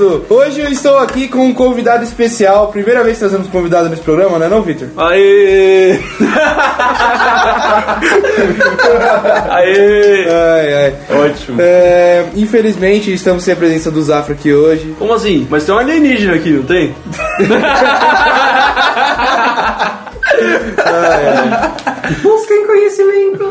Teimoso! Hoje eu estou aqui com um convidado especial. Primeira vez que trazemos convidado nesse programa, não é não, Victor? Aê! Aê! Ai, ai. Ótimo. É, infelizmente, estamos sem a presença do Zafra aqui hoje. Como assim? Mas tem um alienígena aqui, não tem? Busquem conhecimento.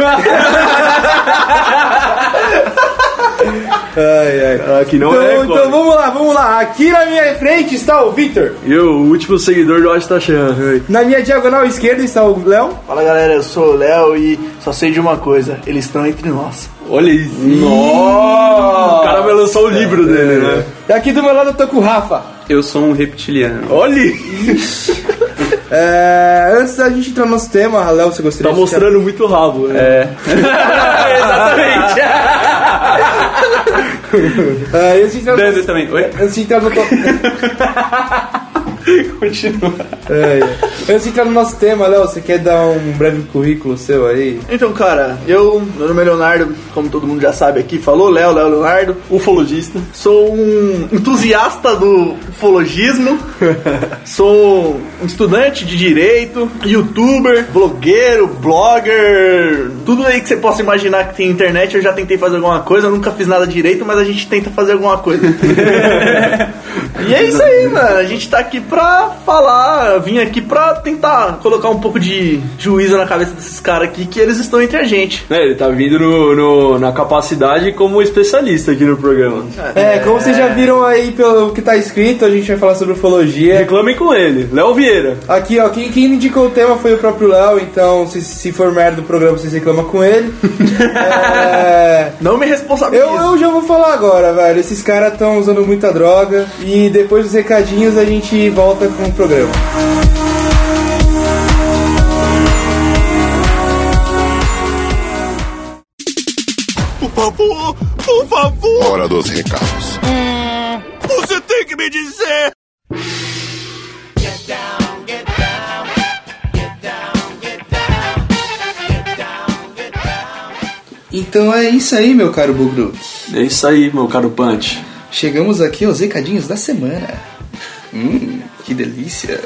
ai, ai. Aqui não Então, é, então vamos lá, vamos lá. Aqui na minha frente está o Victor. E o último seguidor do Astachan. Na minha diagonal esquerda está o Léo. Fala galera, eu sou o Léo e só sei de uma coisa: eles estão entre nós. Olha isso. Nossa! O cara vai lançar o livro dele, né? E aqui do meu lado eu tô com o Rafa. Eu sou um reptiliano. Olha! É, antes da gente entrar no nosso tema, Léo, você gostaria Tá de mostrando muito rabo, né? É. Exatamente. É, antes de entrar no Dando também. Oi? Antes de entrar no Continua. É, é. Antes de entrar no nosso tema, Léo, você quer dar um breve currículo seu aí? Então, cara, eu, meu nome é Leonardo, como todo mundo já sabe aqui, falou, Léo, Léo Leonardo, ufologista. Sou um entusiasta do ufologismo. sou um estudante de direito, youtuber, blogueiro, blogger, tudo aí que você possa imaginar que tem internet, eu já tentei fazer alguma coisa, nunca fiz nada direito, mas a gente tenta fazer alguma coisa. E é isso aí, mano. A gente tá aqui pra falar, vim aqui pra tentar colocar um pouco de juízo na cabeça desses caras aqui, que eles estão entre a gente. É, ele tá vindo no, no- na capacidade como especialista aqui no programa. É, como vocês já viram aí pelo que tá escrito, a gente vai falar sobre ufologia. Reclamem com ele, Léo Vieira. Aqui, ó, quem, quem indicou o tema foi o próprio Léo, então se, se for merda do programa, vocês reclamam com ele. É, Não me responsabilizo. Eu, eu já vou falar agora, velho. Esses caras estão usando muita droga. E depois dos recadinhos a gente volta com o programa. Por favor, por favor, Hora dos recados. você tem que me dizer. Então é isso aí, meu caro Bugru. É isso aí, meu caro Punch. Chegamos aqui aos recadinhos da semana. Hum, que delícia.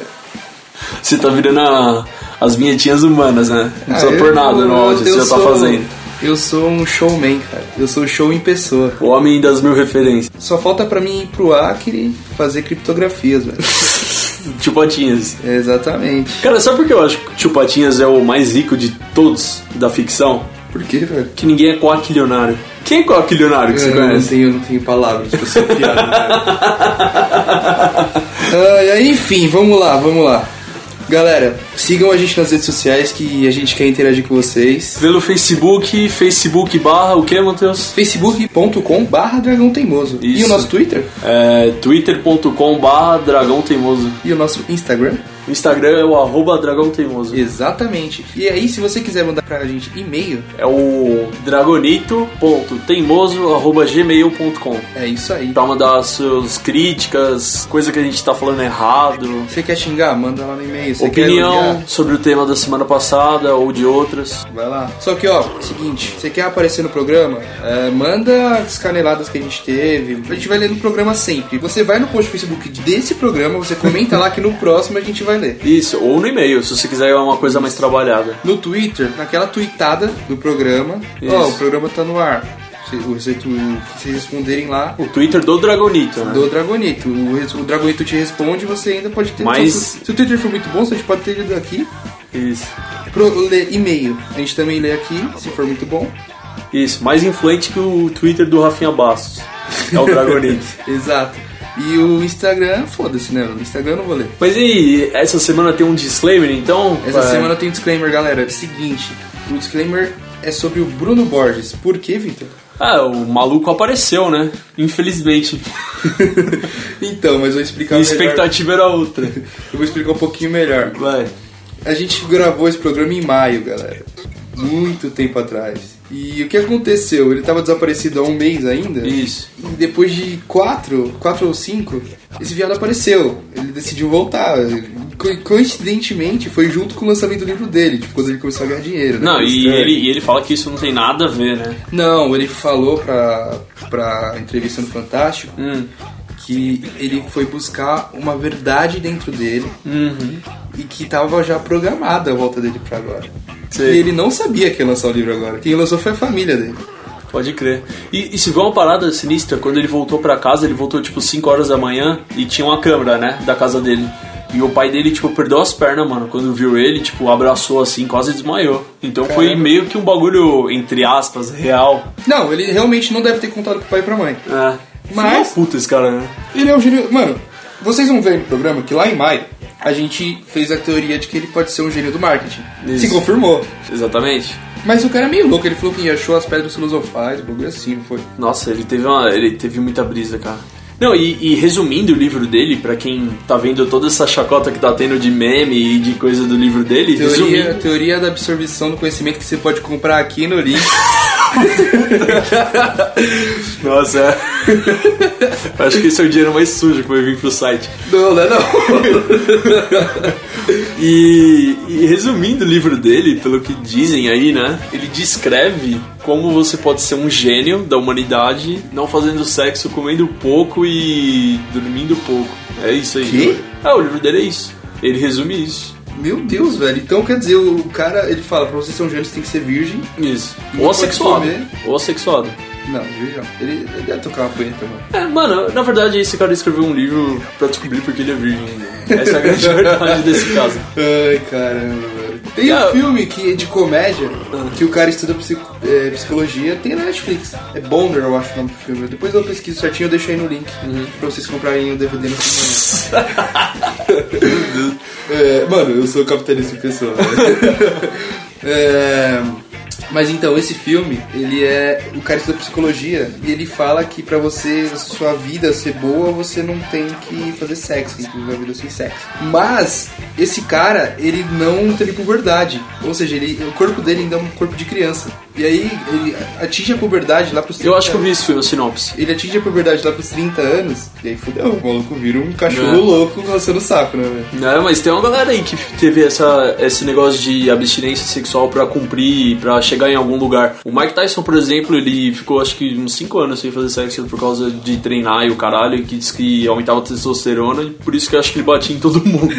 Você tá virando a- as vinhetinhas humanas, né? Não precisa Ah, por eu- nada no áudio, você já tá sou- fazendo. Eu sou um showman, cara. Eu sou show em pessoa. O homem das mil referências. Só falta pra mim ir pro Acre fazer criptografias, velho. Chupatinhas. Exatamente. Cara, sabe por que eu acho que Chupatinhas é o mais rico de todos da ficção? Por quê, velho? Que ninguém é coaquilionário. Quem é coaquilionário que você Eu não conhece? tenho, não tenho palavras pra ser piada, velho. Ah, enfim, vamos lá, vamos lá. Galera, sigam a gente nas redes sociais que a gente quer interagir com vocês. Pelo Facebook, Facebook barra o que, Matheus? facebook.com barra dragão teimoso. E Isso. o nosso Twitter? É twitter.com barra dragão teimoso. E o nosso Instagram? O Instagram é o arroba dragão teimoso. Exatamente. E aí, se você quiser mandar pra gente e-mail, É o dragonito.teimoso.gmail.com é isso aí. Pra mandar suas críticas, coisa que a gente tá falando errado, Você quer xingar? Manda lá no e-mail. Você quer opinião sobre o tema da semana passada ou de outras. Vai lá. Só que, ó, seguinte, você quer aparecer no programa? É, manda as caneladas que a gente teve. A gente vai ler no programa sempre. Você vai no post do Facebook desse programa, você comenta lá que no próximo a gente vai ler. Isso, ou no e-mail, se você quiser uma coisa mais trabalhada. No Twitter, naquela tweetada do programa, Isso. ó, o programa tá no ar. Você, tu- se vocês responderem lá, O Twitter do Dragonito, né? do Dragonito. O, o Dragonito te responde você ainda pode ter. Mas- Se, se o Twitter for muito bom, você pode ter lido aqui. Isso. Pro, e-mail. A gente também lê aqui, se for muito bom. Isso, mais influente que o Twitter do Rafinha Bastos. É o Dragonito. Exato. E o Instagram, foda-se, né? No Instagram eu não vou ler. Mas e essa semana tem um disclaimer, então? Essa É, semana tem um disclaimer, galera. Seguinte, o disclaimer é sobre o Bruno Borges. Por quê, Vitor? Ah, o maluco apareceu, né? Infelizmente. então, mas eu vou explicar A melhor. expectativa era outra. Eu vou explicar um pouquinho melhor. Vai. A gente gravou esse programa em maio, galera. Muito tempo atrás. E o que aconteceu? Ele tava desaparecido há um mês ainda. Isso. E depois de quatro, quatro ou cinco, esse viado apareceu. Ele decidiu voltar. Co- Coincidentemente, foi junto com o lançamento do livro dele, tipo, quando ele começou a ganhar dinheiro. né? Não, Foi e estranho. ele, e ele fala que isso não tem nada a ver, né? Não, ele falou pra, pra entrevista no Fantástico Hum. que ele foi buscar uma verdade dentro dele Uhum. e que tava já programada a volta dele pra agora. Sei. E ele não sabia que ia lançar o livro agora. Quem lançou foi a família dele. Pode crer. E, e se vê uma parada sinistra, quando ele voltou pra casa, ele voltou tipo 5 horas da manhã e tinha uma câmera, né, da casa dele. E o pai dele, tipo, perdeu as pernas, mano. Quando viu ele, tipo, abraçou assim, quase desmaiou. Então foi Caramba. meio que um bagulho, entre aspas, real. Não, ele realmente não deve ter contado pro pai e pra mãe. É. Mas- Filho puta esse cara, né? Ele é um gênio. Mano, vocês vão ver no programa que lá em maio a gente fez a teoria de que ele pode ser um gênio do marketing. Isso. Se confirmou. Exatamente. Mas o cara é meio louco, ele falou que achou as pedras filosofais, bagulho assim, não foi? Nossa, ele teve uma, ele teve muita brisa, cara. Não, e, e resumindo o livro dele, pra quem tá vendo toda essa chacota que tá tendo de meme e de coisa do livro dele, Teoria, resumindo, teoria da absorção do conhecimento que você pode comprar aqui no link. Nossa, é. Acho que esse é o dinheiro mais sujo que vai vir pro site. não, não é não. E, e resumindo o livro dele, pelo que dizem aí, né? Ele descreve como você pode ser um gênio da humanidade, não fazendo sexo, comendo pouco e dormindo pouco. É isso aí. Quê? É, o livro dele é isso. Ele resume isso. Meu Deus, velho. Então quer dizer, o cara, ele fala, pra você ser um gênio, você tem que ser virgem. Isso. Ou assexuado. Ou assexuado. Não, virgem não. Ele, ele deve tocar uma punheta, mano. É, mano, na verdade esse cara escreveu um livro pra descobrir porque ele é virgem. Essa é a grande verdade desse caso. Ai, caramba, velho. Tem um Ah. filme que, de comédia que o cara estuda psico- é, psicologia, tem na Netflix. É Boner, eu acho o nome do filme. Depois eu pesquiso certinho, eu deixo aí no link pra vocês comprarem o DVD no cinema. É, mano, eu sou capitalista em pessoa. É, mas então, esse filme, ele é. O cara estuda psicologia e ele fala que pra você, a sua vida ser boa, você não tem que fazer sexo, tem que viver a vida sem sexo. Mas, esse cara, ele não teve puberdade. Ou seja, ele, o corpo dele ainda é um corpo de criança. E aí, ele atinge a puberdade lá pros 30 Eu acho que eu vi esse filme, a sinopse. Ele atinge a puberdade lá pros 30 anos, e aí fudeu, o maluco vira um cachorro É. louco lançando o saco, né, velho? Não, mas tem uma galera aí que teve essa, esse negócio de abstinência sexual pra cumprir, pra chegar em algum lugar. O Mike Tyson, por exemplo, ele ficou acho que uns 5 anos sem fazer sexo por causa de treinar e o caralho, que diz que aumentava a testosterona, e por isso que eu acho que ele batia em todo mundo.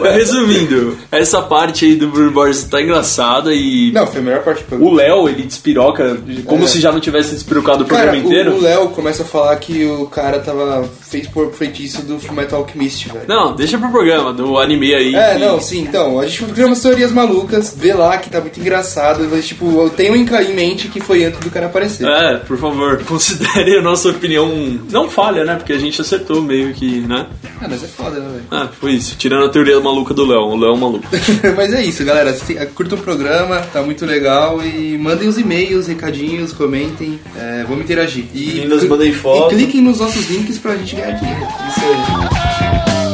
mas resumindo, essa parte aí do Bruno Borges tá engraçada e. Não, foi a melhor parte programa. O Léo, ele despiroca como É. se já não tivesse despirocado o Cara, programa inteiro. o Léo começa a falar que o cara tava fez por feitiço do Fullmetal Alchemist, velho. Não, deixa pro programa, do anime aí. É, que- não, sim, então, a gente umas teorias malucas, vê lá que tá muito engraçado, mas tipo, eu tenho em mente que foi antes do cara aparecer. É, por favor, considere a nossa opinião não falha, né? Porque a gente acertou meio que, né? Ah, mas é foda, né, velho? Ah, foi isso. Tirando a teoria maluca do Léo. O Léo é um maluco. Mas é isso, galera. Assistem- Curtam o programa, tá muito legal. E mandem os e-mails, recadinhos, comentem. É, vamos interagir. E, Meninas, mandem foto. E cliquem nos nossos links pra gente ganhar dinheiro. Isso aí.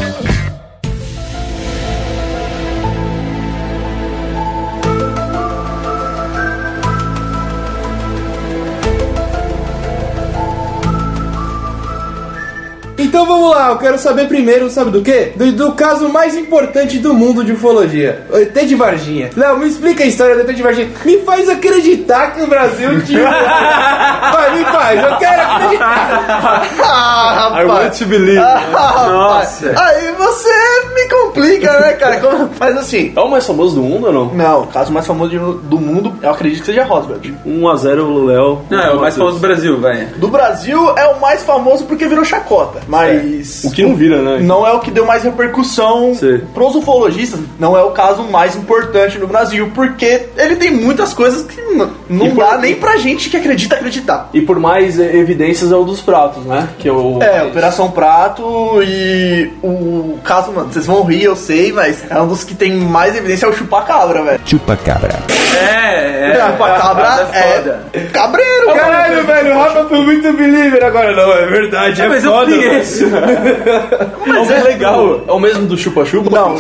Então vamos lá, eu quero saber primeiro, sabe do quê? Do, do caso mais importante do mundo de ufologia. O ET de Varginha. Léo, me explica a história do ET de Varginha. Me faz acreditar que o Brasil tinha... Vai, me faz, eu quero acreditar. Ah, I want rapaz. to believe. Ah, Nossa. rapaz. Aí você me complica, né, cara? Como- Mas assim. É o mais famoso do mundo ou não? Não, o caso mais famoso do mundo, eu acredito que seja Roswell. 1x0 o Léo. Não, é o mais famoso do Brasil, vai. Do Brasil é o mais famoso porque virou chacota. Mas. O que não vira, né? Não é o que deu mais repercussão Sim. pros ufologistas, não é o caso mais importante no Brasil, porque ele tem muitas coisas que não E por- dá nem pra gente que acredita acreditar. E por mais eh, evidências é o dos pratos, né? Que é o. É, Operação Prato e o caso, mano, vocês vão rir, eu sei, mas é um dos que tem mais evidência é o chupacabra, velho. Chupa-cabra. É, é. Chupacabra é é cabreiro, cara. Caralho, velho, o Rafa foi muito believer agora. Não, é verdade, é, Mas eu conheço. Mas é legal. É o mesmo do chupa-chupa? Não,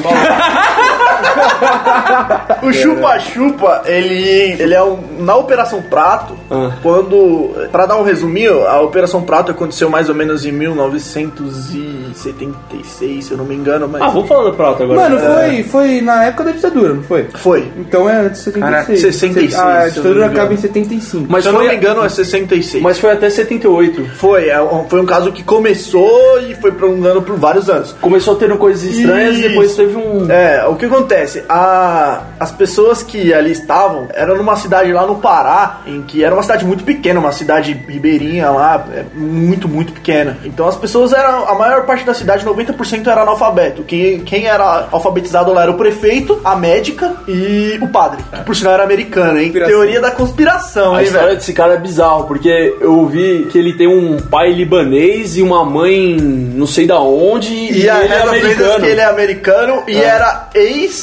O chupa-chupa, ele, ele é um, na Operação Prato, Ah. quando, pra dar um resuminho, a Operação Prato aconteceu mais ou menos em 1976, se eu não me engano, mas Ah, vamos falar do prato agora. Mano, foi, foi na época da ditadura, não foi? foi. Então é antes de 76. Caraca, 66, A se eu não ditadura me acaba engano. em 75. Mas se eu não foi, me engano, é 66. mas foi até 78. Foi, é foi um caso que começou e foi prolongando por vários anos. Começou tendo coisas estranhas e depois teve um. É, o que acontece? A, as pessoas que ali estavam eram numa cidade lá no Pará, em que era uma cidade muito pequena, uma cidade ribeirinha lá, é, muito, muito pequena. Então as pessoas eram, a maior parte da cidade, 90% era analfabeto. Quem, quem era alfabetizado lá era o prefeito, a médica e o padre. Que por sinal era americano, hein? Conspiração. Teoria da conspiração, A hein, história velho? desse cara é bizarro, porque eu vi que ele tem um pai libanês e uma mãe não sei da onde, e, E ele é americano. que ele é americano e era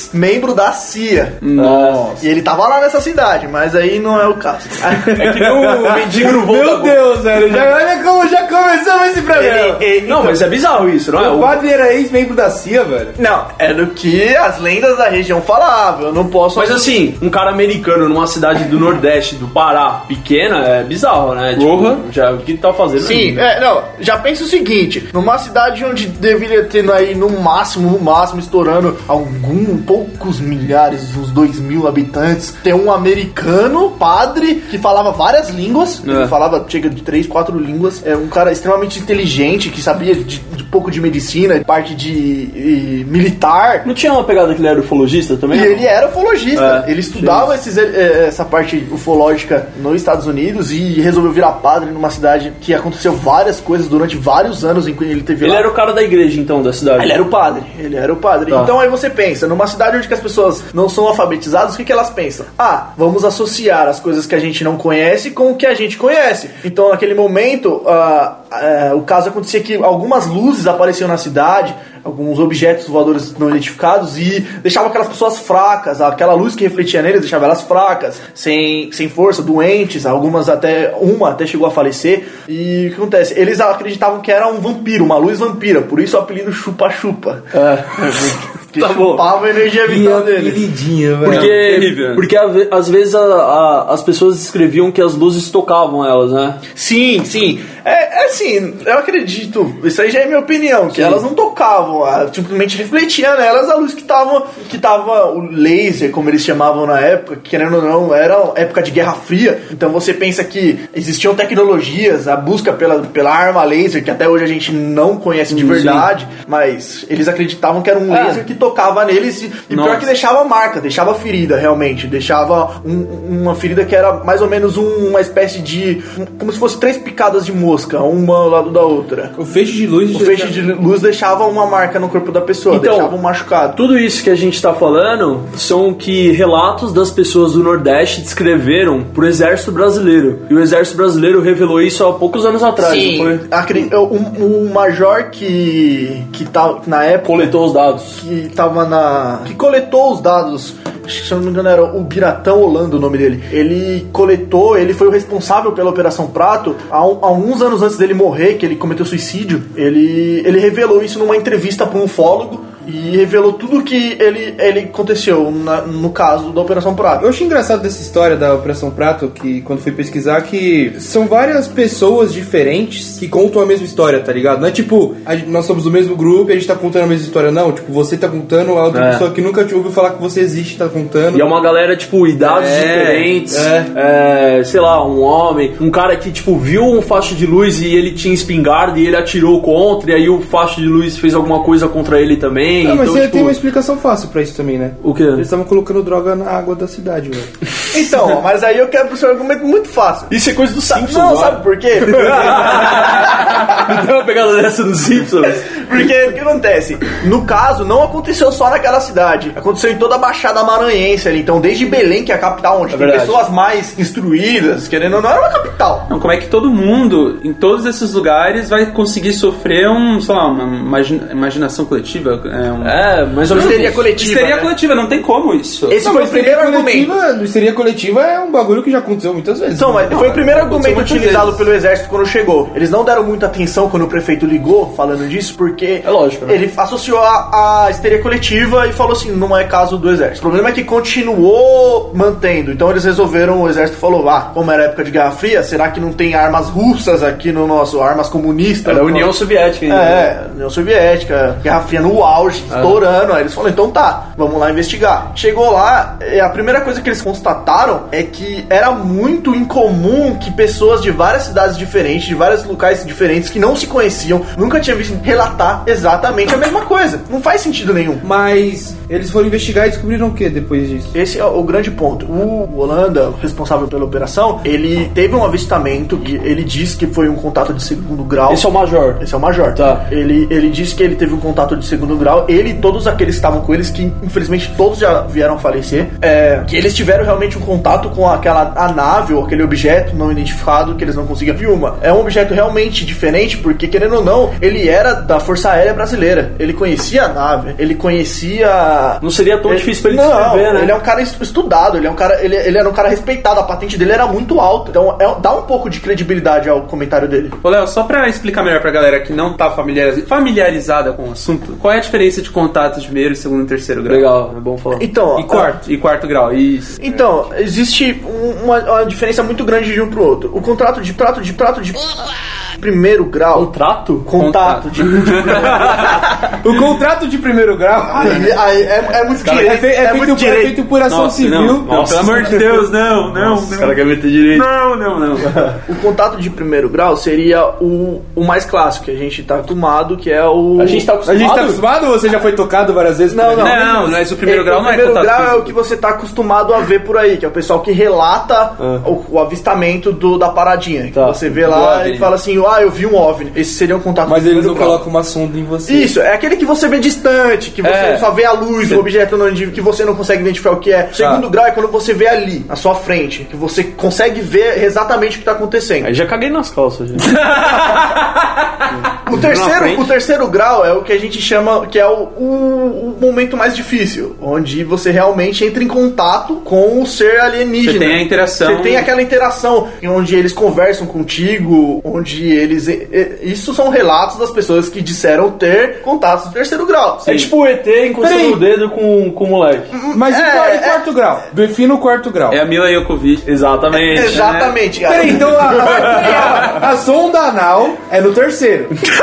ex-membro da CIA. Nossa. E ele tava lá nessa cidade, mas aí não é o caso. É que nem o mendigo no voo Meu da- Deus, velho. Já, olha como já começamos esse programa. Ele- ele- Não, mas é bizarro isso, não é? O padre era ex-membro da CIA, velho. Não, é do que as lendas da região falavam. Eu não posso. Mas assim, um cara americano numa cidade do Nordeste, do Pará, pequena, é bizarro, né? Porra. Tipo, já, o que ele tá fazendo? Sim, aí? é, não, já pensa o seguinte: numa cidade onde deveria ter aí no máximo, no máximo, estourando algum, poucos milhares, uns dois mil habitantes, tem um americano, padre, que falava várias línguas, É. ele falava, chega de três, quatro línguas, é um cara extremamente inteligente, que sabia de, de pouco de medicina, parte de e, militar. Não tinha uma pegada que ele era ufologista também? E ele era ufologista. É, ele estudava esses, eh, essa parte ufológica nos Estados Unidos e resolveu virar padre numa cidade que aconteceu várias coisas durante vários anos em que ele teve Ele lá. era o cara da igreja, então, da cidade. Ele era o padre, ele era o padre. Tá. Então aí você pensa, numa cidade onde as pessoas não são alfabetizadas, o que, que elas pensam? Ah, vamos associar as coisas que a gente não conhece com o que a gente conhece. Então naquele momento, ah, ah, o caso acontecia que algumas luzes apareciam na cidade, alguns objetos voadores não identificados e deixava aquelas pessoas fracas, aquela luz que refletia neles deixava elas fracas, sem, sem força, doentes, algumas até, uma até chegou a falecer. E o que acontece? Eles acreditavam que era um vampiro, uma luz vampira, por isso o apelido chupa-chupa. Que Tá bom. chupava a energia vital deles. Apelidinho, velho. Porque, terrível. porque às vezes a- a- as pessoas escreviam que as luzes tocavam elas, né? Sim, sim. É, é assim, eu acredito, isso aí já é minha opinião, que elas não tocavam, simplesmente refletia nelas a luz que tava, que tava o laser, como eles chamavam na época, que, querendo ou não, era época de Guerra Fria, então você pensa que existiam tecnologias, a busca pela, pela arma laser, que até hoje a gente não conhece de verdade, mas eles acreditavam que era um É. laser que tocava neles e, e pior que deixava marca, deixava ferida realmente, deixava um- uma ferida que era mais ou menos um- uma espécie de. um- como se fosse três picadas de mosca, uma ao lado da outra. O feixe de luz... O feixe de luz deixava uma marca no corpo da pessoa, Então, deixava um machucado. Tudo isso que a gente tá falando são que relatos das pessoas do Nordeste descreveram pro exército brasileiro. E o exército brasileiro revelou isso há poucos anos atrás, não foi? Um- o major que, que tá na época. Coletou os dados. que tava na. que coletou os dados. Se eu não me engano, era o Biratão Holanda o nome dele. Ele coletou, ele foi o responsável pela Operação Prato há, um- há alguns anos antes dele morrer, que ele cometeu suicídio. Ele, ele revelou isso numa entrevista para um ufólogo e revelou tudo que ele, ele aconteceu na- no caso da Operação Prato. Eu achei engraçado dessa história da Operação Prato, que quando fui pesquisar, que são várias pessoas diferentes que contam a mesma história, tá ligado? Não é tipo, a nós somos do mesmo grupo e a gente tá contando a mesma história, não. Tipo, você tá contando, a outra É. pessoa que nunca te ouviu falar que você existe tá contando. E é uma galera, tipo, idades É, diferentes. é. É, sei lá, um homem, um cara que, tipo, viu um facho de luz e ele tinha espingarda e ele atirou contra, e aí o facho de luz fez alguma coisa contra ele também. Ah, mas então, você tipo, tem uma explicação fácil pra isso também, né? O quê? Eles estavam colocando droga na água da cidade, velho. Então, mas aí eu quero pro seu argumento muito fácil. Isso é coisa do Simpsons, Não, sabe por quê? Não tem uma pegada dessa dos Simpsons? Porque o que acontece? No caso, não aconteceu só naquela cidade. Aconteceu em toda a Baixada Maranhense ali. Então, desde Belém, que é a capital, onde tem verdade. pessoas mais instruídas, querendo ou não, era uma capital. Não, como é que todo mundo, em todos esses lugares, vai conseguir sofrer um, sei lá, uma imagina- imaginação coletiva? É, um... É, mas eu Histeria coletiva. Histeria né? coletiva, não tem como isso. Esse Não, foi o primeiro argumento. Histeria coletiva é um bagulho que já aconteceu muitas vezes. Então, mas foi o primeiro argumento utilizado vezes. pelo exército quando chegou. Eles não deram muita atenção quando o prefeito ligou falando disso, porque É lógico, né? ele associou a, a histeria coletiva e falou assim: não é caso do exército. O problema é que continuou mantendo. Então eles resolveram, o exército falou: ah, como era época de Guerra Fria, será que não tem armas russas aqui no nosso, armas comunistas? Era União Soviética ainda. É, União Soviética, Guerra Fria no auge, estourando. Aí eles falaram, então tá, vamos lá investigar. Chegou lá, e a primeira coisa que eles constataram é que era muito incomum que pessoas de várias cidades diferentes, de vários locais diferentes, que não se conheciam, nunca tinham visto relatar exatamente a mesma coisa. Não faz sentido nenhum. Mas eles foram investigar e descobriram o que depois disso? Esse é o grande ponto. O Holanda, responsável pela operação, ele teve um avistamento que ele diz que foi um contato de segundo grau. Esse é o Major. Esse é o Major. Tá. Ele, ele disse que ele teve um contato de segundo grau. Ele e todos aqueles que estavam com eles, que infelizmente todos já vieram a falecer, é, que eles tiveram realmente um contato com aquela a nave ou aquele objeto não identificado que eles não conseguiam. E uma, é um objeto realmente diferente, porque querendo ou não, ele era da Força Aérea Brasileira. Ele conhecia a nave, ele conhecia. Não seria tão difícil pra ele não, descrever, né? Ele é um cara est- estudado, ele é um cara, ele, ele era um cara respeitado, a patente dele era muito alta. Então é- dá um pouco de credibilidade ao comentário dele. Ô, Léo, só pra explicar melhor pra galera que não tá familiariz- familiarizada com o assunto, qual é a diferença de contato de primeiro, segundo e terceiro grau? Legal, é bom falar. Então, E quarto? E quarto grau, isso. Então, existe um- uma, uma diferença muito grande de um pro outro. O contrato de prato de prato de primeiro grau. Contrato? Contato de. O contrato de primeiro grau Aí- aí é, é muito é, direito. fe- é É, feito, muito é direito. feito por ação Nossa, civil. não. Pelo amor de Deus, não, não, Os não. caras querem meter direito. Não, não, não. O contato de primeiro grau seria o, o mais clássico que a gente tá acostumado, que é o. A gente tá A acostumado. gente tá acostumado ou você já foi tocado várias vezes? Não, não. Não, mas o primeiro É, grau o não é primeiro contato grau é físico. o que você tá acostumado a ver por aí, que é o pessoal que relata o, o avistamento do, da paradinha. Que Tá. você vê lá e fala assim, ah, eu vi um OVNI. Esse seria um contato Mas eles não colocam uma sonda em você. Isso, é aquele que você vê distante, que você É. só vê a luz do objeto no onde- que você não consegue identificar o que é. O segundo grau é quando você vê ali, à sua frente, que você consegue ver exatamente o que tá acontecendo. Aí já caguei nas calças, gente. O terceiro, o terceiro grau é o que a gente chama, que é o, o- o momento mais difícil, onde você realmente entra em contato com o ser alienígena. Você tem a interação. Você tem aquela interação em onde eles conversam contigo, onde eles. Isso são relatos das pessoas que disseram ter contatos do terceiro grau. É tipo o ET encostando o dedo com, com o moleque. Mas e É, qual- é- quarto grau? Defina o quarto grau. É a Mila Jokovic. Exatamente. Exatamente, cara. Peraí, então a, a, a sonda anal é no terceiro.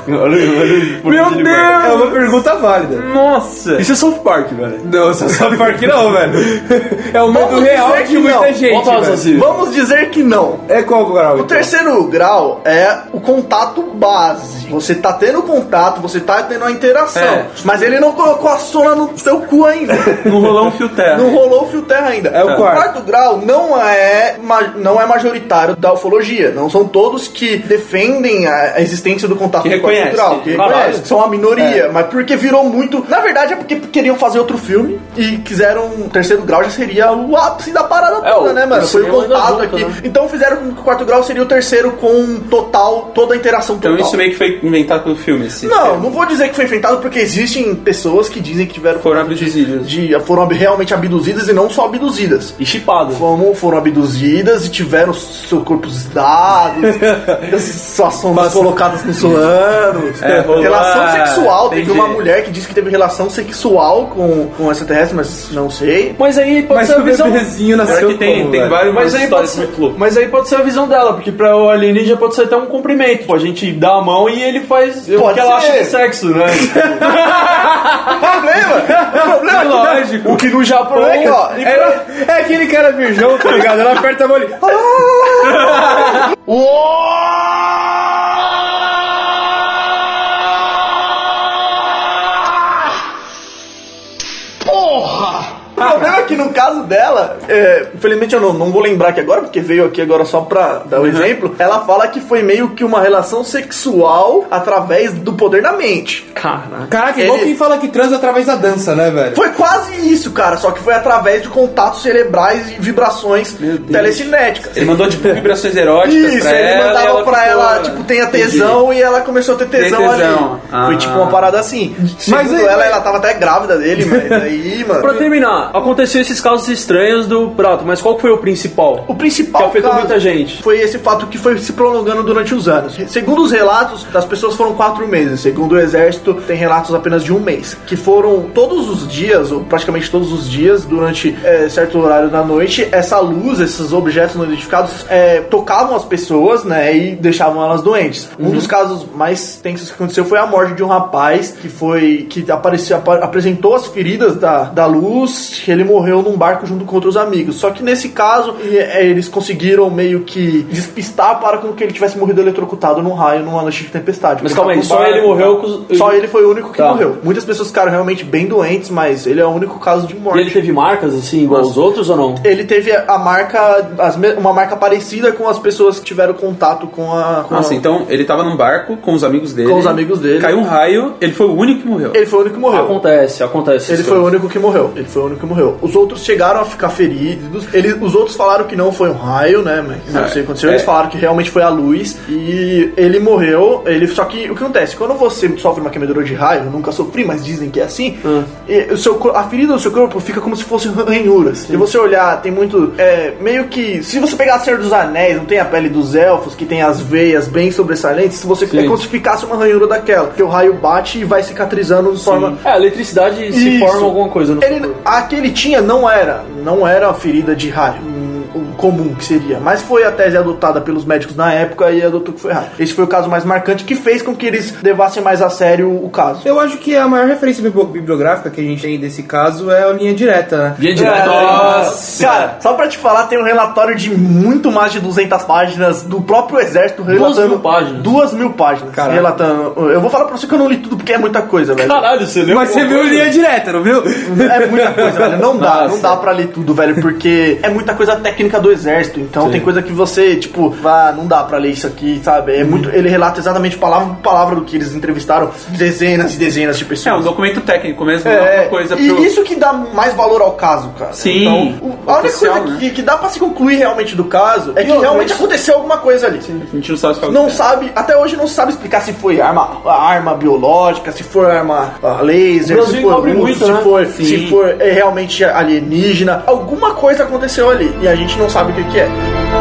Olha, olha, por Meu Deus! É uma pergunta válida. Nossa! Isso é South Park, velho. Não, só só porque não, velho. É o medo Vamos real de que muita não. gente. Raciocínio. Vamos dizer que não. É qual o grau? O então? terceiro grau é o contato base. Você tá tendo contato, você tá tendo a interação. É. Mas ele não colocou a sonda no seu cu ainda. Não rolou um fio terra. não rolou o fio terra ainda. É o quarto. grau não é, não é majoritário da ufologia. Não são todos que defendem a a existência do contato Que Que Caralho. reconhece. São a minoria. Mas porque virou muito. Na verdade é porque queriam fazer outro filme e quiseram. Terceiro grau já seria o ápice da parada É, toda, né, mano? Foi o contato aqui. né? Então fizeram com que o quarto grau seria o terceiro com total, toda a interação total. Então isso meio que foi inventado pelo filme, esse Não, termo. não vou dizer que foi inventado porque existem pessoas que dizem que tiveram Foram contato de- abduzidas. de- foram realmente abduzidas e não só abduzidas. E chipado. Foram, foram abduzidas e tiveram seus corpos dados, suas sondas colocadas nos anos. É, rolou relação sexual. Teve entendi. uma mulher que disse que teve relação sexual com, com extraterrestre, mas não sei. Mas aí pode Mas ser a o visão. nasceu que tem, como, tem velho? vários Mas aí, pode ser, mas aí pode ser a visão dela, porque pra o alienígena pode ser até um cumprimento. Tipo, a gente dá a mão e ele faz o Pode que ela acha de sexo, né? problema! O problema é Lógico. o que no Japão. é que, ó, É, é aquele cara virgão, tá ligado? Ela aperta a mão ali. O caso dela, é, infelizmente eu não, não vou lembrar aqui agora, porque veio aqui agora só pra dar o exemplo. Ela fala que foi meio que uma relação sexual através do poder da mente. Caraca. Caraca, igual Ele- quem fala que transa através da dança, né, velho? Foi quase isso, cara, só que foi através de contatos cerebrais e vibrações telecinéticas. Ele mandou, tipo, vibrações eróticas Isso, pra ele ela. mandava ela pra ficou- ela, tipo, tenha tesão e ela começou a ter tesão, tesão. ali. Ah. Foi tipo uma parada assim. Segundo aí- ela, ela tava até grávida dele, mas aí, mano. Pra terminar, aconteceu esses casos casos estranhos do prato, mas qual foi o principal? O principal Que afetou muita gente. foi esse fato que foi se prolongando durante os anos. Segundo os relatos, das pessoas foram quatro meses. Segundo o exército, tem relatos apenas de um mês. Que foram todos os dias, ou praticamente todos os dias, durante é, certo horário da noite, essa luz, esses objetos não identificados, é, tocavam as pessoas, né, e deixavam elas doentes. Um dos casos mais tensos que aconteceu foi a morte de um rapaz que foi que apareceu, apa- apresentou as feridas da, da luz, que ele morreu num barco junto com outros amigos. Só que nesse caso, e- é, eles conseguiram meio que despistar para com que ele tivesse morrido eletrocutado num raio numa noite de tempestade. Mas Porque calma aí, só ele morreu com os- Só ele foi o único que Tá. morreu. Muitas pessoas ficaram realmente bem doentes, mas ele é o único caso de morte. E ele teve marcas assim, igual os outros ou não? Ele teve a marca, as me- uma marca parecida com as pessoas que tiveram contato com a. Com Nossa, a- então ele tava num barco com os amigos dele. Com os amigos dele. Caiu um raio, ele foi o único que morreu. Ele foi o único que morreu. Acontece, acontece. Ele foi o coisas. único que morreu. Ele foi o único que morreu. Os outros chegaram a ficar feridos. Ele, os outros falaram que não foi um raio, né? Mas não É, sei o que aconteceu. é. Eles falaram que realmente foi a luz. E ele morreu. Ele, só que o que acontece? Quando você sofre uma queimadura de raio, eu nunca sofri, mas dizem que é assim. e o seu, a ferida do seu corpo fica como se fossem ranhuras. Se você olhar, tem muito. É, meio que. Se você pegar a Senhor dos Anéis, não tem a pele dos elfos, que tem as veias bem sobressalentes. Se você. É como se ficasse uma ranhura daquela. Que o raio bate e vai cicatrizando de forma. É, a eletricidade se Isso. forma alguma coisa no Ele, a que ele tinha não era, não era ferida de raio, hum, comum que seria, mas foi a tese adotada pelos médicos na época e adotou que foi raio. Esse foi o caso mais marcante que fez com que eles levassem mais a sério o caso. Eu acho que a maior referência bibli- bibliográfica que a gente tem desse caso é a linha direta, né? Linha direta. Nossa! Cara, só pra te falar, tem um relatório de muito mais de 200 páginas do próprio exército relatando. mil páginas. Duas mil páginas. Caraca. Relatando. Eu vou falar pra você que eu não li tudo porque é muita coisa, velho. Caralho, você leu? Mas você viu linha direta, não viu? É muita coisa, velho. Não dá, Nossa. não dá pra ler tudo, velho, porque é muita coisa técnica do exército. Então tem coisa que você, tipo, ah, não dá pra ler isso aqui, sabe? É muito. Ele relata exatamente palavra por palavra do que eles entrevistaram dezenas e dezenas de É um pessoas. documento técnico mesmo, é É, uma coisa e pro... isso que dá mais valor ao caso, cara. Sim, Então, o- a única oficial, coisa né? que, que dá pra se concluir realmente do caso é que realmente mas- aconteceu alguma coisa ali. A gente não sabe se Não sabe, até hoje não sabe explicar se foi arma, arma biológica, se foi arma laser, se foi russo, muito, se, né? foi, Sim. se foi é, realmente alienígena. Alguma coisa aconteceu ali e a gente não sabe o que, que é.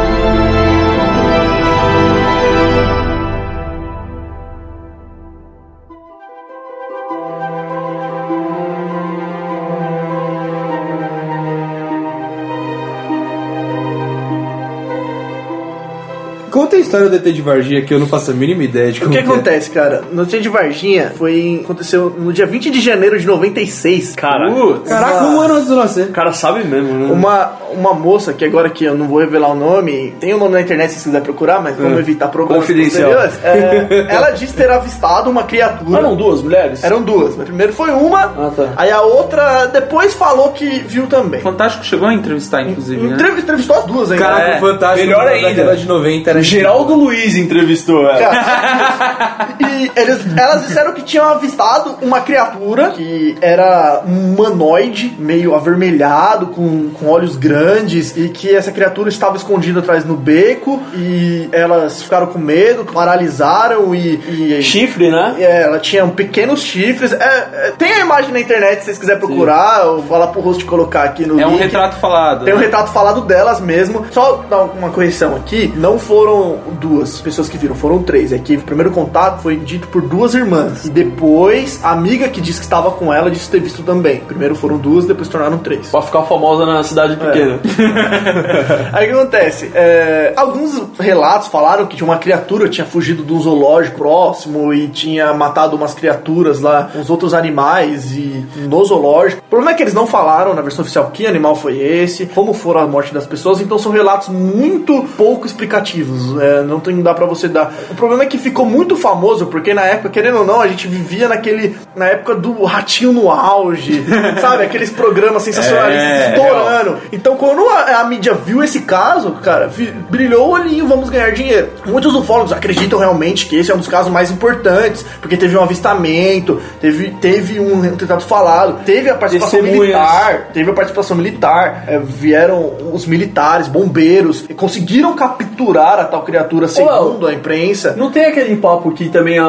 Conta a história do ET de Varginha que eu não faço a mínima ideia de O como que é. acontece, cara? No dia de Varginha foi aconteceu no dia 20 de janeiro de 96. Caraca. Putz, Caraca, um ano antes do nascer. O cara sabe mesmo, né? Uma, uma moça, que agora que eu não vou revelar o nome, tem o nome na internet se você quiser procurar, mas vamos evitar problemas Confidencial. É, ela disse ter avistado uma criatura. Eram duas mulheres? Eram duas. mas Primeiro foi uma, Ah, tá. aí a outra depois falou que viu também. Fantástico chegou a entrevistar, inclusive, né? Entrev- Entrevistou as duas ainda. Caraca, É, o fantástico melhor da ainda. década de 90 era O Geraldo Luiz entrevistou ela. E eles, elas disseram que tinham avistado uma criatura que era um humanoide, meio avermelhado, com, com olhos grandes, e que essa criatura estava escondida atrás no beco, e elas ficaram com medo, paralisaram e. e Chifre, né? É, ela tinha pequenos chifres. É, é, tem a imagem na internet se vocês quiserem procurar, ou falar pro host colocar aqui no É um link. retrato falado. Tem um né? retrato falado delas mesmo. Só dar uma correção aqui: não foram duas pessoas que viram, foram três. É que o primeiro contato foi dito por duas irmãs. E depois, a amiga que disse que estava com ela disse ter visto também. Primeiro foram duas, depois tornaram três. Pra ficar famosa na cidade pequena. Aí o que acontece? É, alguns relatos falaram que uma criatura tinha fugido de um zoológico próximo e tinha matado umas criaturas lá, uns outros animais e no zoológico. O problema é que eles não falaram na versão oficial que animal foi esse, como foram a morte das pessoas, então são relatos muito pouco explicativos. É, não tem dá pra você dar. O problema é que ficou muito famoso porque na época, querendo ou não, a gente vivia naquele na época do ratinho no auge, sabe? Aqueles programas sensacionalistas É, estourando. Então, quando a, a mídia viu esse caso, cara, brilhou o olhinho, vamos ganhar dinheiro. Muitos ufólogos acreditam realmente que esse é um dos casos mais importantes, porque teve um avistamento, teve, teve um retrato falado, teve a participação Testemunhas. militar, teve a participação militar, é, vieram os militares, bombeiros, e conseguiram capturar a tal criatura segundo a imprensa. Não tem aquele papo que também a,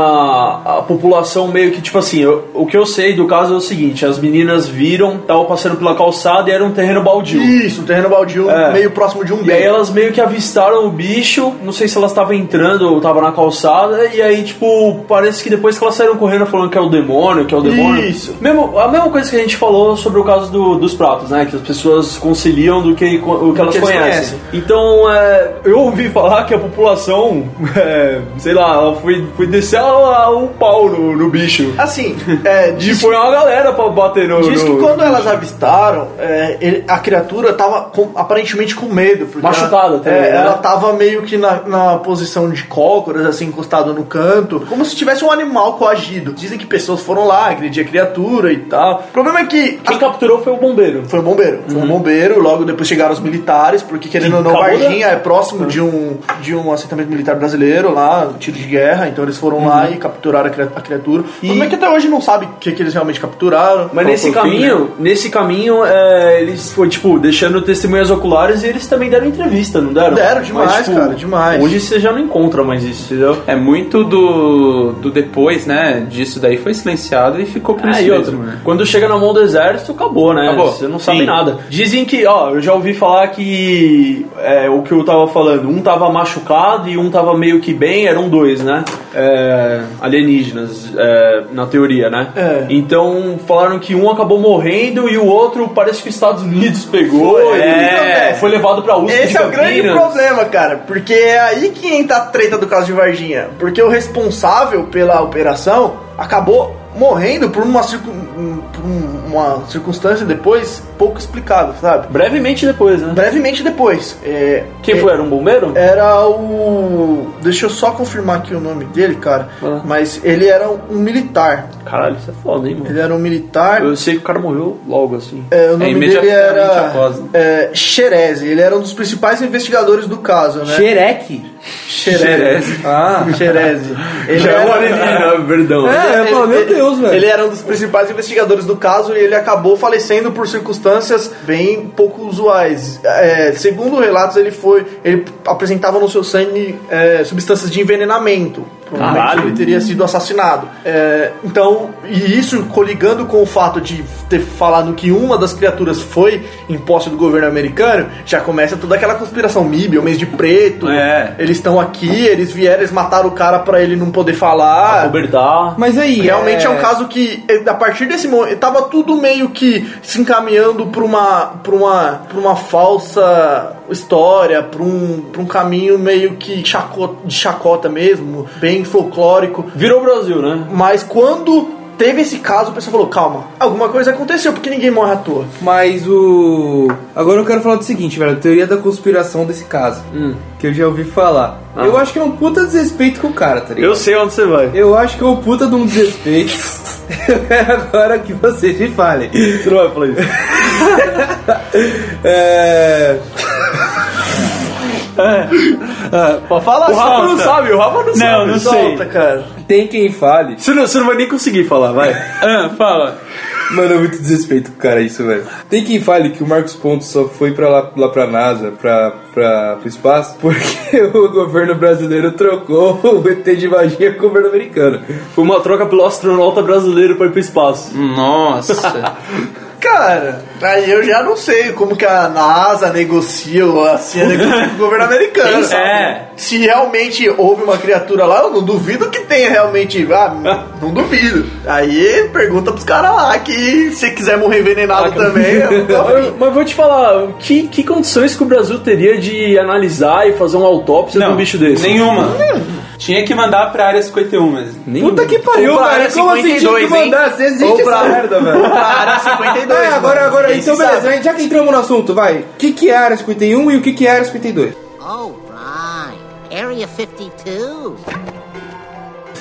a população meio que, tipo assim, eu- o que eu sei do caso é o seguinte, as meninas viram, estavam passando pela calçada e era um terreno baldio. Isso, um terreno baldio É. meio próximo de um E aí elas meio que avistaram o bicho, não sei se elas estavam entrando ou estavam na calçada, e aí, tipo, parece que depois que elas saíram correndo falando que é o demônio, que é o demônio. Isso. Mesmo, a mesma coisa que a gente falou sobre o caso do- dos pratos, né? Que as pessoas conciliam do que o que elas que conhecem. conhecem. Então, é, eu ouvi falar que a população, é, sei lá, ela foi, foi descer a- a- o pau no, no bicho. Assim, é, E diz, foi uma galera pra bater no. diz que no- quando elas avistaram, é, ele- a criatura tava com- aparentemente com medo. Machucada também, é, né? Ela tava meio que na, na posição de cócoras, assim, encostado no canto, como se tivesse um animal coagido. Dizem que pessoas foram lá, agredir a criatura e tal. O problema é que Quem capturou foi o bombeiro. Foi um bombeiro. Foi um bombeiro, logo depois chegaram os militares, porque querendo ou não, acabou Varginha é próximo de um, de um assentamento militar brasileiro lá, um tiro de guerra, então eles foram lá e capturaram a cria- a criatura. O problema é que até hoje não sabe o que, que eles realmente capturaram. Mas nesse foi o fim, caminho, né? nesse caminho, é, eles foi tipo deixando testemunhas oculares e eles também deram entrevista, não deram? Deram demais, cara, demais. Hoje você já não encontra mais isso, entendeu? É muito do, do depois, né? Disso daí foi silenciado e ficou por É, isso e outra, mesmo, né? quando chega na mão do exército, acabou, né? Acabou. Você não sabe Sim. nada. Dizem que, ó, eu já ouvi falar que é, o que eu tava falando, um tava machucado e um tava meio que bem, eram dois, né? É, alienígenas, é, na teoria, né? É. Então falaram que um acabou morrendo e o outro parece que os Estados Unidos pegou Foi, e é. foi levado pra USP Esse é o grande problema, cara, porque é aí que entra a treta do caso de Varginha. Porque o responsável pela operação acabou morrendo por uma, circun- por um- uma circunstância depois pouco explicável, sabe? Brevemente depois, né? Brevemente depois. É, Quem é- foi? Era um bombeiro? Era o. Deixa eu só confirmar aqui o nome dele, cara. Ah. Mas ele era um militar. Caralho, isso é foda, hein, mano? Ele era um militar. Eu sei que o cara morreu logo, assim. É, o nome dele imediatamente era após. é, Xerez. Ele era um dos principais investigadores do caso, né? Xereque. Xerez. Ah. Xerez. Ele Já é era- um alienígena, perdão. É, falo, meu Deus, velho. Ele era um dos principais investigadores do caso e ele acabou falecendo por circunstâncias bem pouco usuais. É, segundo relatos, ele foi. Ele apresentava no seu sangue é, substâncias de envenenamento. Caralho. ele teria sido assassinado. É, então, e isso coligando com o fato de ter falado que uma das criaturas foi em posse do governo americano, já começa toda aquela conspiração MIB, homens de preto. É. Eles estão aqui, eles vieram, eles mataram o cara pra ele não poder falar. Cobertar. Mas aí. Realmente é... um caso que, eh, a partir desse momento, tava tudo meio que se encaminhando pra uma, pra uma, pra uma falsa história, pra um, pra um caminho meio que chaco- de chacota mesmo, bem folclórico. Virou o Brasil, né? Mas quando teve esse caso, o pessoal falou: calma, alguma coisa aconteceu, porque ninguém morre à toa. Mas o. Agora eu quero falar do seguinte, velho. A teoria da conspiração desse caso. Hum. Que eu já ouvi falar. Ah. Eu acho que é um puta desrespeito com o cara, tá ligado? Eu sei onde você vai. Eu acho que é um puta de um desrespeito. eu quero agora que vocês me falem. Você não vai falar isso. É. Pode falar, O Rafa não sabe, o Rafa não, sabe. não solta, cara. Tem quem fale. Você não, você não vai nem conseguir falar, vai. Ah, fala. Mano, é muito desrespeito com o cara isso, velho. Tem quem fale que o Marcos Pontes só foi pra lá, lá pra NASA, pra, pra, pro espaço, porque o governo brasileiro trocou o ET de magia com o governo americano. Foi uma troca pelo astronauta brasileiro pra ir pro espaço. Nossa. Cara, aí eu já não sei como que a NASA negocia ou a CIA negocia com o governo americano. Quem sabe? É. Se realmente houve uma criatura lá, eu não duvido que tenha realmente. Ah, não duvido. Aí pergunta pros caras lá que se quiser morrer envenenado também, eu afim. Mas, vou te falar, que, que condições que o Brasil teria de analisar e fazer uma autópsia de um bicho desse? Nenhuma. Tinha que mandar pra área 51 mesmo. Puta que pariu, Ou pra velho. Como assim tinha que 52, hein? mandar? Você existe Ou pra- essa merda, velho. Pra área 52. É, agora, mano. agora, Quem então se beleza, sabe? já que entramos no assunto, vai. O que, que é a área 51 e o que, que é a área 52? Oh, right. Area 52.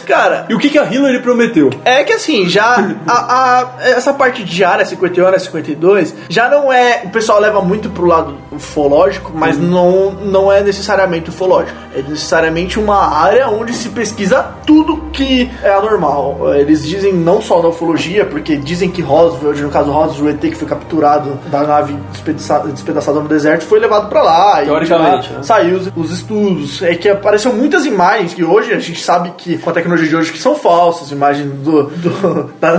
Cara, E o que, que a Hillary prometeu? É que assim, já a, a- essa parte de área 51, área 52, já não é. O pessoal leva muito pro lado ufológico, mas não, não é necessariamente ufológico. É necessariamente uma área onde se pesquisa tudo que é anormal. Eles dizem não só da ufologia, porque dizem que Roswell, no caso Roswell, o ET que foi capturado da nave despedaça- despedaçada no deserto, foi levado pra lá. e Teoricamente, de lá né? Saiu os, os estudos. É que apareceu muitas imagens que hoje a gente sabe que com a tecnologia de hoje que são falsas, imagens do, do- da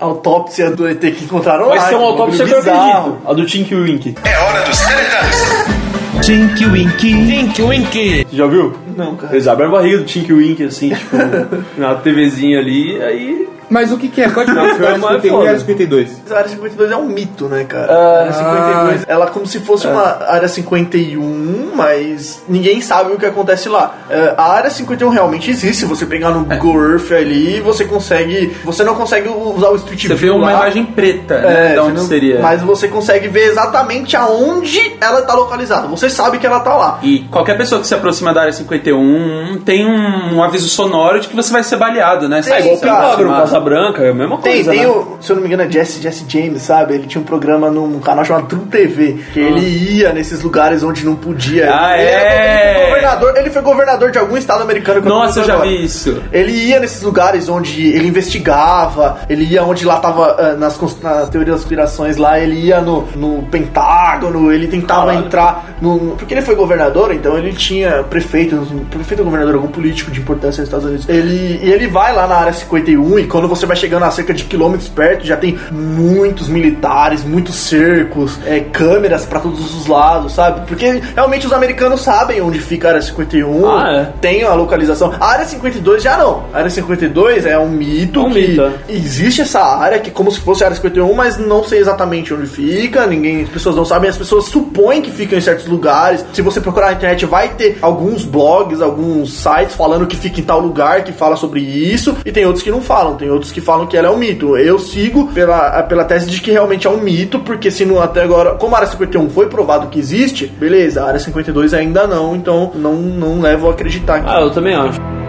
autópsia do ET que encontraram Vai lá. ser uma que é autópsia que eu acredito. A do Tinky Wink. É hora dos seriedades. Tinky Winky. Tinky Winky. Já viu? Não, cara. Eles abrem a barriga do Tinky Wink, assim, tipo, na TVzinha ali, aí. Mas o que, que é? Qual a é 51 e foda. a 52? A área 52 é um mito, né, cara? A área 52, ela é como se fosse uma área 51, mas ninguém sabe o que acontece lá. É, a área 51 realmente existe. Se você pegar no Google Earth ali, você consegue. Você não consegue usar o Street Você vê View uma lá. imagem preta, né? É, de onde não- seria. Mas você consegue ver exatamente aonde ela tá localizada. Você sabe que ela tá lá. E qualquer pessoa que se aproxima da área 51 tem um, um aviso sonoro de que você vai ser baleado, né? Se igual você Branca, é a mesma coisa. tem né? o, se eu não me engano, é Jesse, Jesse James, sabe? Ele tinha um programa num canal chamado True TV, que ele ia nesses lugares onde não podia. Ah, ele, é? Ele foi, governador, ele foi governador de algum estado americano. que Nossa, eu já agora. vi isso. Ele ia nesses lugares onde ele investigava, ele ia onde lá tava ah, nas, cons- na teoria das conspirações lá, ele ia no, no Pentágono, ele tentava Caralho. entrar no. Porque ele foi governador, então ele tinha prefeito, prefeito ou governador, algum político de importância nos Estados Unidos. Ele, e ele vai lá na área 51 e quando você vai chegando a cerca de quilômetros perto, já tem muitos militares, muitos cercos, é, câmeras pra todos os lados, sabe? Porque realmente os americanos sabem onde fica a área 51, Ah, é. tem a localização. A área 52 já não. A área 52 é um mito É um que mito, é. existe essa área que como se fosse a área 51, mas não sei exatamente onde fica, ninguém, as pessoas não sabem, as pessoas supõem que ficam em certos lugares. Se você procurar na internet, vai ter alguns blogs, alguns sites falando que fica em tal lugar, que fala sobre isso, e tem outros que não falam, tem outros que falam que ela é um mito. Eu sigo pela, pela tese de que realmente é um mito, porque se não até agora, como a área 51 foi provado que existe, beleza, a área 52 ainda não, então não, não levo a acreditar Ah, eu também acho.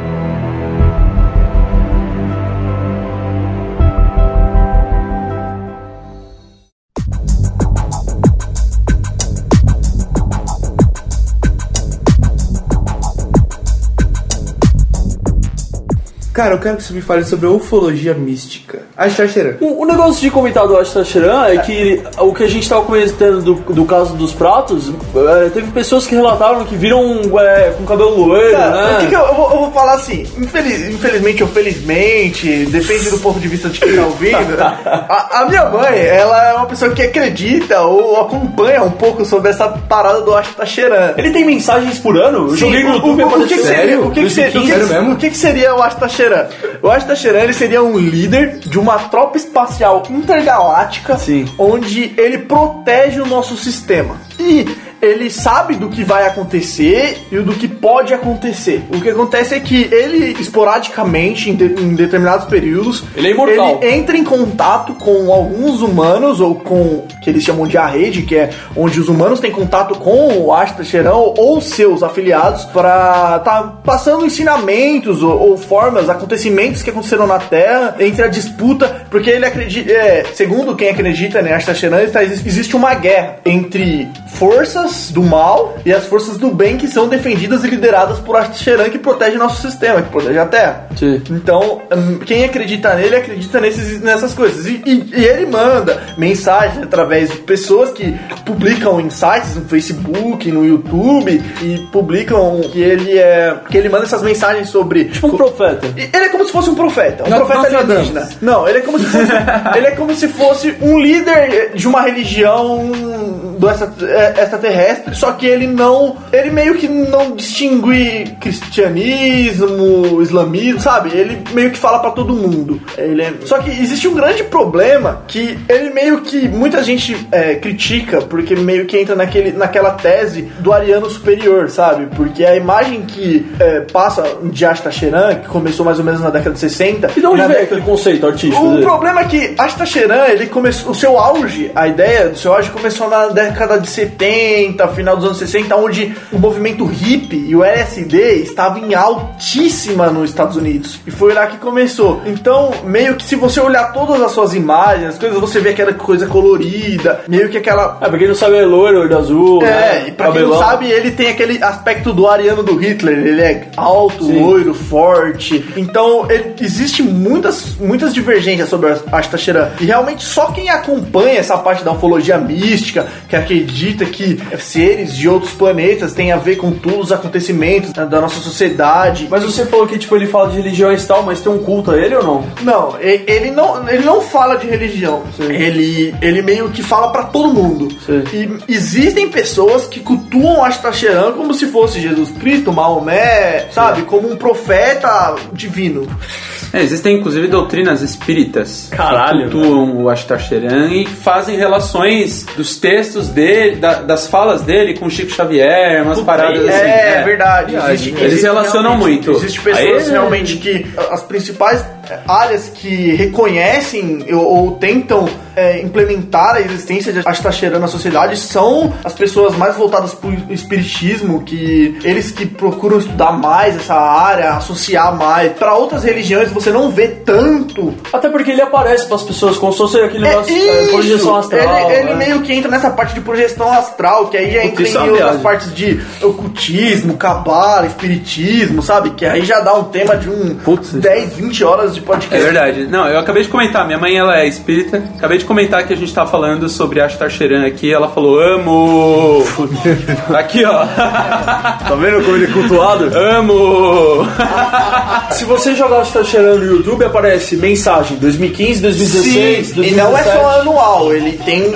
Cara, eu quero que você me fale sobre a ufologia mística. A Xaxeran. O, o negócio de comentar do Ashtar Sheran é que o que a gente tava comentando do, do caso dos pratos, é, teve pessoas que relataram que viram é, com cabelo loiro, Cara, né? o que que eu, eu vou, eu vou falar assim, infeliz- infelizmente ou felizmente, depende do ponto de vista de quem tá ouvindo. a, a minha mãe, ela é uma pessoa que acredita ou acompanha um pouco sobre essa parada do Ashtacheran. Ele tem mensagens por ano? Eu joguei no YouTube o, o, que, seria, o que, que seria, o que, mesmo? o que seria o? O Ashtacheran ele seria um líder de uma tropa espacial intergaláctica Sim. onde ele protege o nosso sistema. E ele sabe do que vai acontecer e do que pode acontecer. O que acontece é que ele, esporadicamente, em, de- em determinados períodos, Ele é ele entra em contato com alguns humanos, ou com que eles chamam de a rede, que é onde os humanos têm contato com o Ashta Cheirão ou seus afiliados para tá passando ensinamentos ou, ou formas, acontecimentos que aconteceram na Terra entre a disputa, porque ele acredita, é, segundo quem acredita em Ashta Cheirão, está- existe uma guerra entre forças do mal e as forças do bem que são defendidas e lideradas por Cheirão que protege nosso sistema, que protege a Terra. Sim. Então, hum, quem acredita nele acredita nesses, nessas coisas. E, e- e ele manda mensagens através de pessoas que publicam sites no Facebook, no YouTube e publicam que ele é. que ele manda essas mensagens sobre. Tipo um profeta. Ele é como se fosse um profeta, um Não- profeta Nostradamus. alienígena. Não, ele é como se fosse, ele é como se fosse um líder de uma religião do extra- extraterrestre, só que ele não, ele meio que não distingue cristianismo, islamismo, sabe? Ele meio que fala pra todo mundo. Ele é- Só que existe um grande problema que ele meio que muita gente é, critica porque meio que entra naquele, naquela tese do ariano superior, sabe? Porque a imagem que é, passa de Ashtacheran, que começou mais ou menos na década de 60, E de onde veio década- aquele conceito artístico o dele? problema é que Ashtacheran, ele começou, o seu auge, a ideia do seu auge começou na década de 70, 70, final dos anos 60, onde o movimento hippie e o LSD estava em altíssima nos Estados Unidos. E foi lá que começou. Então, meio que se você olhar todas as suas imagens, as coisas, você vê aquela coisa colorida, meio que aquela É, pra quem não sabe, é loiro, olho azul. é, né? e pra quem não Cabelão. sabe, ele tem aquele aspecto do ariano do Hitler. Ele é alto, Sim. loiro, forte. Então, ele- existe muitas, muitas divergências sobre a Ashtasheran. E realmente, só quem acompanha essa parte da ufologia mística, que acredita que seres de outros planetas têm a ver com todos os acontecimentos da nossa sociedade. Mas você falou que tipo, ele fala de religiões e tal, mas tem um culto a ele ou não? Não, ele não, ele não fala de religião. Ele, ele meio que fala pra todo mundo. Sim. E existem pessoas que cultuam Ashtasheran como se fosse Jesus Cristo, Maomé, sabe? Como um profeta divino. É, existem inclusive doutrinas espíritas Caralho, que cultuam o Ashtar-Sheran e fazem relações dos textos dele, da- das falas dele com Chico Xavier, umas paradas assim. é, né? verdade. Existe- Eles existe relacionam muito. Existem pessoas Aí- realmente que as principais áreas que reconhecem ou, ou tentam eh, implementar a existência de Ashtasheran na sociedade são as pessoas mais voltadas para o espiritismo, que eles que procuram estudar mais essa área, associar mais. Para outras religiões você não vê tanto Até porque ele aparece pras pessoas como se fosse aquele negócio é, projeção astral. Ele, ele né? meio que entra nessa parte de projeção astral, que aí já entra é em uma outras partes de ocultismo, cabala, espiritismo, sabe? Que aí já dá um tema de um Putz. 10, 20 horas de É podcast. verdade. Não, eu acabei de comentar, minha mãe ela é espírita. Acabei de comentar que a gente tá falando sobre Ashtar Sheran aqui. Ela falou, amo! aqui, ó. Tá vendo como ele é cultuado? amo! Se você jogar o tá cheirando no YouTube, aparece mensagem 2015, 2016, Sim, 2017. e não é só anual, ele tem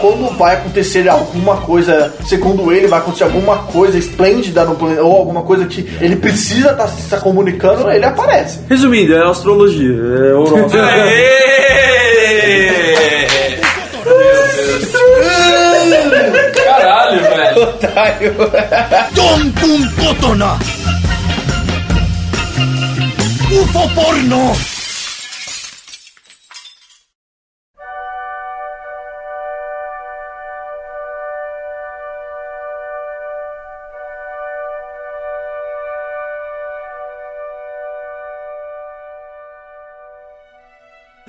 quando vai acontecer alguma coisa, segundo ele, vai acontecer alguma coisa esplêndida no planeta, ou alguma coisa que ele precisa estar se comunicando, ele aparece. Resumindo, é astrologia. É horóscopo. Velho. Don Pum. UFO porno.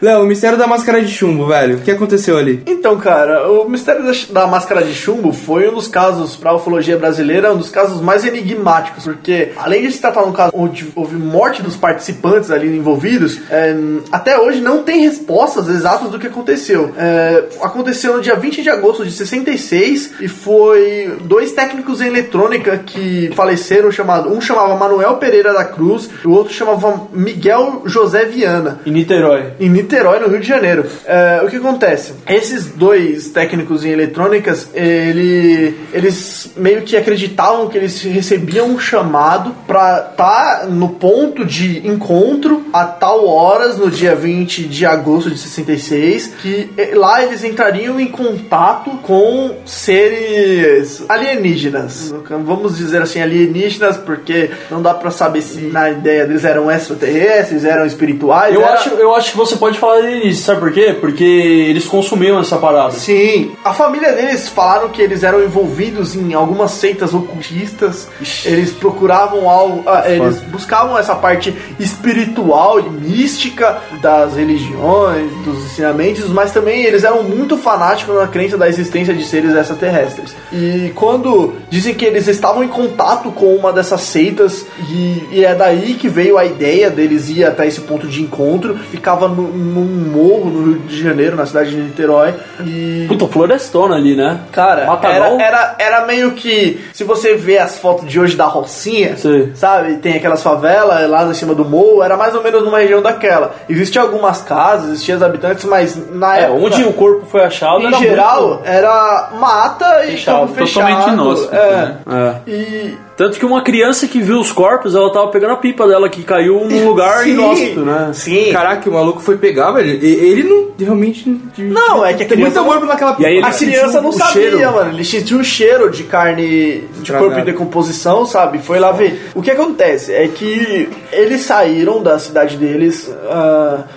Léo, o mistério da máscara de chumbo, velho. O que aconteceu ali? Então, cara, o mistério da, da máscara de chumbo foi um dos casos, pra ufologia brasileira, um dos casos mais enigmáticos, porque além de se tratar de um caso onde houve morte dos participantes ali envolvidos, é, até hoje não tem respostas exatas do que aconteceu. É, aconteceu no dia 20 de agosto de 66 e foi dois técnicos em eletrônica que faleceram, chamado, um chamava Manuel Pereira da Cruz e o outro chamava Miguel José Viana Em Niterói. em Niterói, no Rio de Janeiro. É, o que acontece? Esses dois técnicos em eletrônicas, ele, eles meio que acreditavam que eles recebiam um chamado pra estar no ponto de encontro a tal horas, no dia 20 de agosto de 66, que eh, lá eles entrariam em contato com seres alienígenas. Vamos dizer assim, alienígenas, porque não dá pra saber se na ideia deles eram extraterrestres, eram espirituais. Eu era- acho, eu acho que você pode falar nisso, sabe por quê? Porque eles consumiam essa parada. Sim, a família deles falaram que eles eram envolvidos em algumas seitas ocultistas. Eles procuravam algo, ah, eles buscavam essa parte espiritual e mística das religiões, dos ensinamentos, mas também eles eram muito fanáticos na crença da existência de seres extraterrestres. E quando dizem que eles estavam em contato com uma dessas seitas e, e é daí que veio a ideia deles ir até esse ponto de encontro, ficava no, num morro no Rio de Janeiro, na cidade de Niterói. E Puta, florestona ali, né? Cara, Matagal? era, era, era meio que. Se você vê as fotos de hoje da Rocinha, Sim. sabe? Tem aquelas favelas lá em cima do morro, era mais ou menos numa região daquela. Existiam algumas casas, existiam os habitantes, mas na É, época. onde o corpo foi achado Em era geral, muito- era mata e Fechado, campo fechado. totalmente inóspito, é. né? É. E Tanto que uma criança que viu os corpos, ela tava pegando a pipa dela que caiu num lugar Sim, inóspito, né? Sim. Caraca, o maluco foi pegar, velho. e- Ele não realmente. Não, é que a tem muito criança- amor naquela E aí ele A criança não sabia, cheiro. mano. Ele sentiu o cheiro de carne de corpo em decomposição, sabe? Foi lá ver. O que acontece é que eles saíram da cidade deles,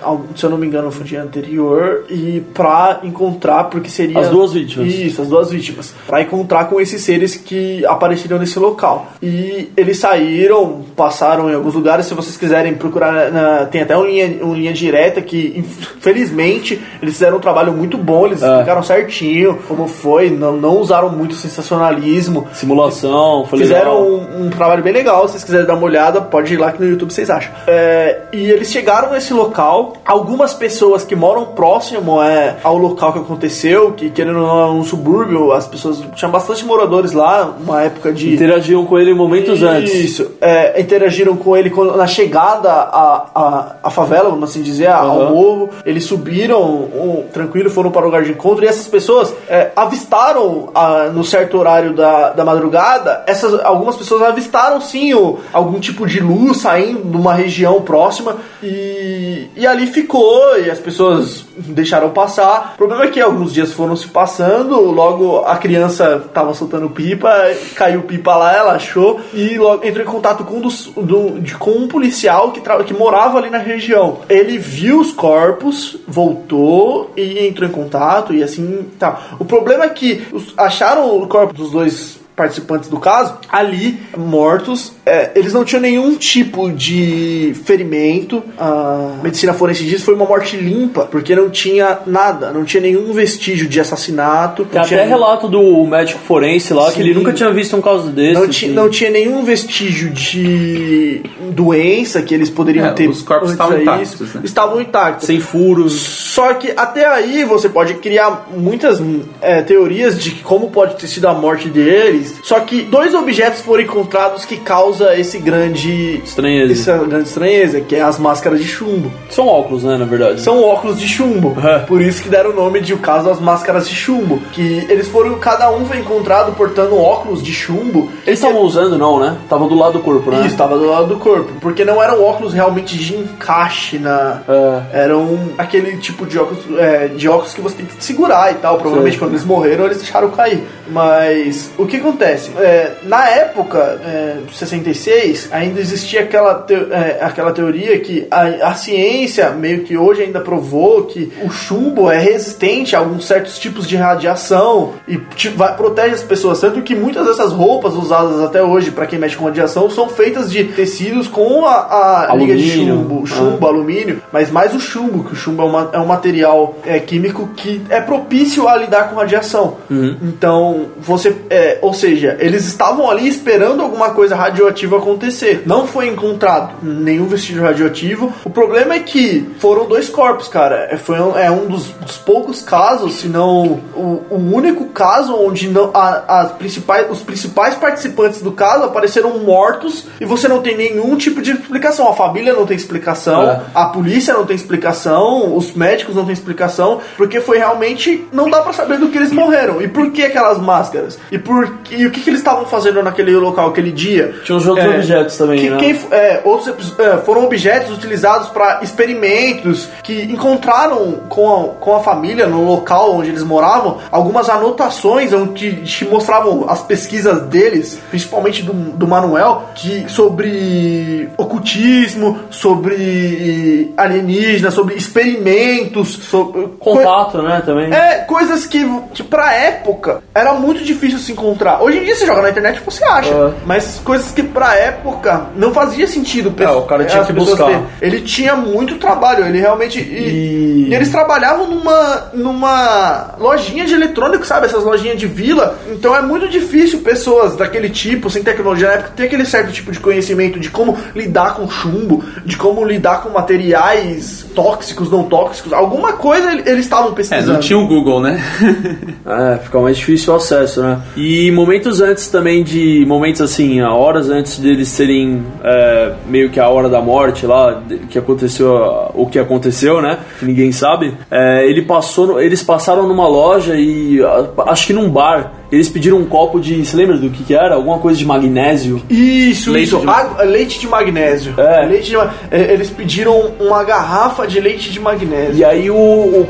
ao- se eu não me engano, foi o dia anterior, e pra encontrar, porque seria. As duas vítimas. Isso, as duas vítimas. Pra encontrar com esses seres que apareceram nesse local. E eles saíram, passaram em alguns lugares. Se vocês quiserem procurar, na- tem até uma linha, linha direta que, infelizmente, eles fizeram um trabalho muito bom. Eles É. explicaram certinho como foi, não, não usaram muito sensacionalismo. Simulação, foi Fizeram legal. um, um trabalho bem legal. Se vocês quiserem dar uma olhada, pode ir lá que no YouTube vocês acham. É, e eles chegaram nesse local. Algumas pessoas que moram próximo é, ao local que aconteceu, que querendo ou não é um subúrbio, as pessoas tinham bastante moradores lá, uma época de. Interagiam com ele momentos antes. Isso, é, interagiram com ele quando- na chegada à, à, à favela, vamos assim dizer, ao Aham. morro. Eles subiram um, tranquilo, foram para o lugar de encontro e essas pessoas é, avistaram ah, no certo horário da, da madrugada. Essas, algumas pessoas avistaram sim o, algum tipo de luz saindo de uma região próxima e, e ali ficou e as pessoas deixaram passar. O problema é que alguns dias foram se passando, logo a criança tava soltando pipa, caiu pipa lá, ela achou e logo entrou em contato com, um dos, do- de- com um policial que, que morava ali na região. Ele viu os corpos, voltou e entrou em contato e assim tá. O problema é que os- acharam o corpo dos dois participantes do caso, ali, mortos, é, eles não tinham nenhum tipo de ferimento. A medicina forense diz que foi uma morte limpa, porque não tinha nada, não tinha nenhum vestígio de assassinato. Tem até relato do médico forense lá que ele Sim. nunca tinha visto um caso desse. não, assim. não tinha nenhum vestígio de doença que eles poderiam É, ter. os corpos estavam intactos, né? Estavam intactos. Sem furos. Só que até aí você pode criar muitas é, teorias de como pode ter sido a morte deles. Só que dois objetos foram encontrados que causa esse grande Estranheza. essa grande estranheza, que é as máscaras de chumbo. São óculos, né, na verdade. São óculos de chumbo. É. Por isso que deram o nome de o caso das máscaras de chumbo. Que eles foram, cada um foi encontrado portando óculos de chumbo. Eles estavam usando, não, né? Tava do lado do corpo, né? Isso, estava do lado do corpo. Porque não eram óculos realmente de encaixe na. É. Eram aquele tipo de óculos, é, de óculos que você tem que segurar e tal. Provavelmente Sei. quando eles morreram, eles deixaram cair. Mas o que acontece? É, na época, é, 66, ainda existia aquela, teo- é, aquela teoria que a, a ciência, meio que hoje ainda provou que o chumbo é resistente a alguns certos tipos de radiação e te- vai, protege as pessoas. Tanto que muitas dessas roupas usadas até hoje para quem mexe com radiação são feitas de tecidos com a, a liga de chumbo, chumbo, alumínio, mas mais o chumbo, que o chumbo é, uma- é um material é, químico que é propício a lidar com radiação. Então, você. é, ou seja, eles estavam ali esperando alguma coisa radioativa acontecer. Não foi encontrado nenhum vestígio radioativo. O problema é que foram dois corpos, cara. É, foi um, é um dos, dos poucos casos, se não o, o único caso onde não, a- as principais, os principais participantes do caso apareceram mortos e você não tem nenhum tipo de explicação. A família não tem explicação, É. a polícia não tem explicação, os médicos não têm explicação, porque foi realmente. Não dá pra saber do que eles morreram. E por que aquelas máscaras? E, por, e o que, que eles estavam fazendo naquele local, aquele dia? Tinha os outros objetos também, que- né? quem é, outros é, foram objetos utilizados para experimentos que encontraram com a, com a família no local onde eles moravam algumas anotações onde que mostravam as pesquisas deles, principalmente do, do Manuel, que sobre ocultismo, sobre alienígenas, sobre experimentos, sobre Contato, né, também. é, coisas que, que pra época era muito difícil se encontrar. Hoje em dia você joga na internet e você acha. É. Mas coisas que pra época não fazia sentido. É, o cara tinha as que buscar. terem. Ele tinha muito trabalho, ele realmente. E, E- e eles trabalhavam numa, numa lojinha de eletrônico, sabe? Essas lojinhas de vila. Então é muito difícil pessoas daquele tipo, sem tecnologia na época, ter aquele certo tipo de conhecimento de como lidar com chumbo, de como lidar com materiais tóxicos, não tóxicos. Alguma coisa ele- eles estavam É, pesquisando. não tinha o Google, né? É, fica mais difícil o acesso, né? E momentos antes também de. Momentos assim, horas antes deles serem é, meio que a hora da morte lá, que aconteceu o que aconteceu, né? Que ninguém sabe. É, ele passou, eles passaram numa loja e acho que num bar. Eles pediram um copo de. Você lembra do que, que era? Alguma coisa de magnésio? Isso, Leite isso. de- Água- leite de magnésio. É. Leite de é, Eles pediram uma garrafa de leite de magnésio. E aí o, o,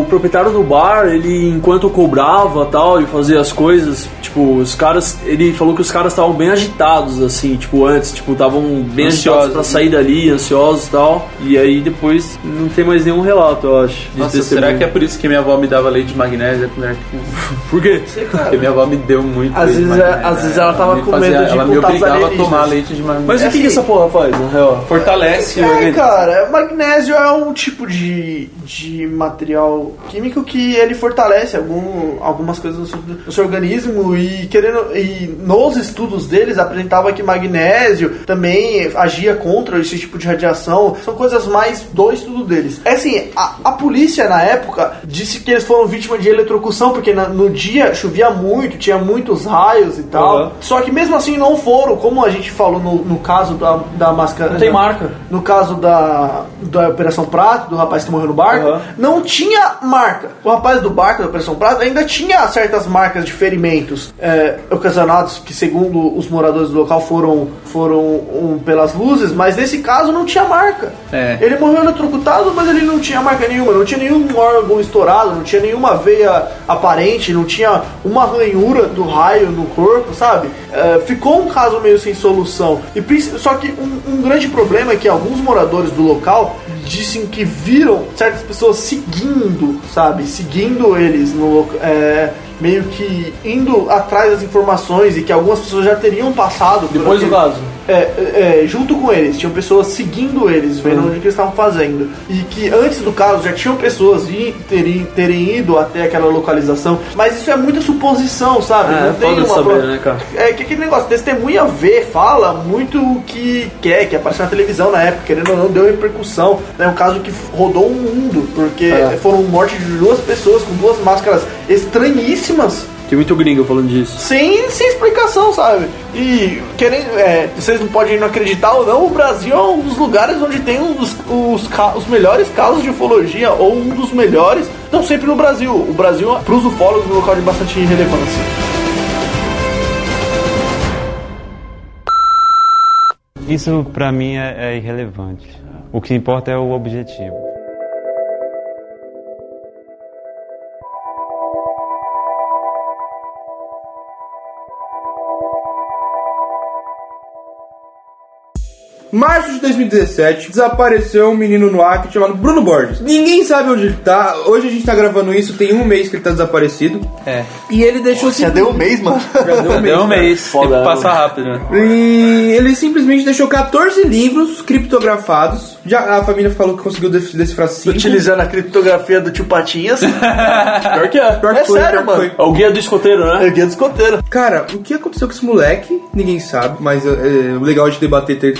o proprietário do bar, ele enquanto cobrava tal e fazia as coisas, tipo, os caras, ele falou que os caras estavam bem agitados assim, tipo, antes, tipo, estavam bem Ansiosos, pra né? sair dali, ansiosos e tal. E aí depois não tem mais nenhum relato, eu acho. Nossa, será que é por isso que minha avó me dava leite de magnésia quando eu era criança? Porque minha avó me deu muito Às vezes é- às vezes ela tava me com medo de Ela me obrigava a tomar leite de magnésia. Mas o que, assim- que essa porra faz, na real? Fortalece o É, organismo. cara, magnésio é um tipo de, de material químico que ele fortalece algum, algumas coisas no seu, no seu organismo e querendo e nos estudos deles apresentava que magnésio também agia contra esse tipo de radiação. São coisas mais do estudo deles. É assim, a, a polícia na época disse que eles foram vítimas de eletrocução porque na- no dia chovia muito, tinha muitos raios e tal. Uhum. Só que mesmo assim não foram, como a gente falou no, no caso da, da máscara. Não tem marca. No caso da, da Operação Prato, do rapaz que morreu no barco, Uhum. não tinha marca. O rapaz do barco da Operação Prato ainda tinha certas marcas de ferimentos é, ocasionados, que segundo os moradores do local foram, foram um, pelas luzes, mas nesse caso não tinha marca. É. Ele morreu eletrocutado, mas ele não tinha marca nenhuma, não tinha nenhum órgão estourado, não tinha nenhuma veia aparente, não tinha uma ranhura do raio no corpo, sabe? É, ficou um caso meio sem solução. E só que um, um grande problema é que alguns moradores do local dizem que viram certas pessoas seguindo, sabe? Seguindo eles no é, meio que indo atrás das informações e que algumas pessoas já teriam passado Depois do caso. é, é, é, junto com eles, tinham pessoas seguindo eles, vendo Uhum. o que eles estavam fazendo. E que antes do caso já tinham pessoas terem, terem ido até aquela localização. Mas isso é muita suposição, sabe? É, foda de saber, né, cara? É que aquele negócio, testemunha vê, fala muito o que quer, que apareceu na televisão na época, querendo ou não, deu repercussão. É um caso que rodou o mundo, porque É. foram mortes de duas pessoas com duas máscaras estranhíssimas Tem muito gringo falando disso. sem, sem explicação, sabe? E querendo, é, vocês não podem não acreditar ou não, o Brasil é um dos lugares onde tem um dos, os, os melhores casos de ufologia, ou um dos melhores, não sempre no Brasil. O Brasil, para os ufólogos, é um local de bastante relevância. Isso pra mim é, é irrelevante. O que importa é o objetivo. Março de 2017, desapareceu um menino no Acre chamado Bruno Borges. Ninguém sabe onde ele tá. Hoje a gente tá gravando isso, tem um mês que ele tá desaparecido. É. E ele deixou Já deu um mês, mano. Já deu um mês. Deu um mês. Foda, passa rápido, né? E ele simplesmente deixou 14 livros criptografados. Já a família falou que conseguiu dec- decifrar 5. Utilizando a criptografia do tio Patinhas. Pior que é. Pior que É foi, sério, mano. foi. É o guia do escoteiro, É né? o guia do escoteiro. Cara, o que aconteceu com esse moleque? Ninguém sabe, mas é, é, o legal de debater ter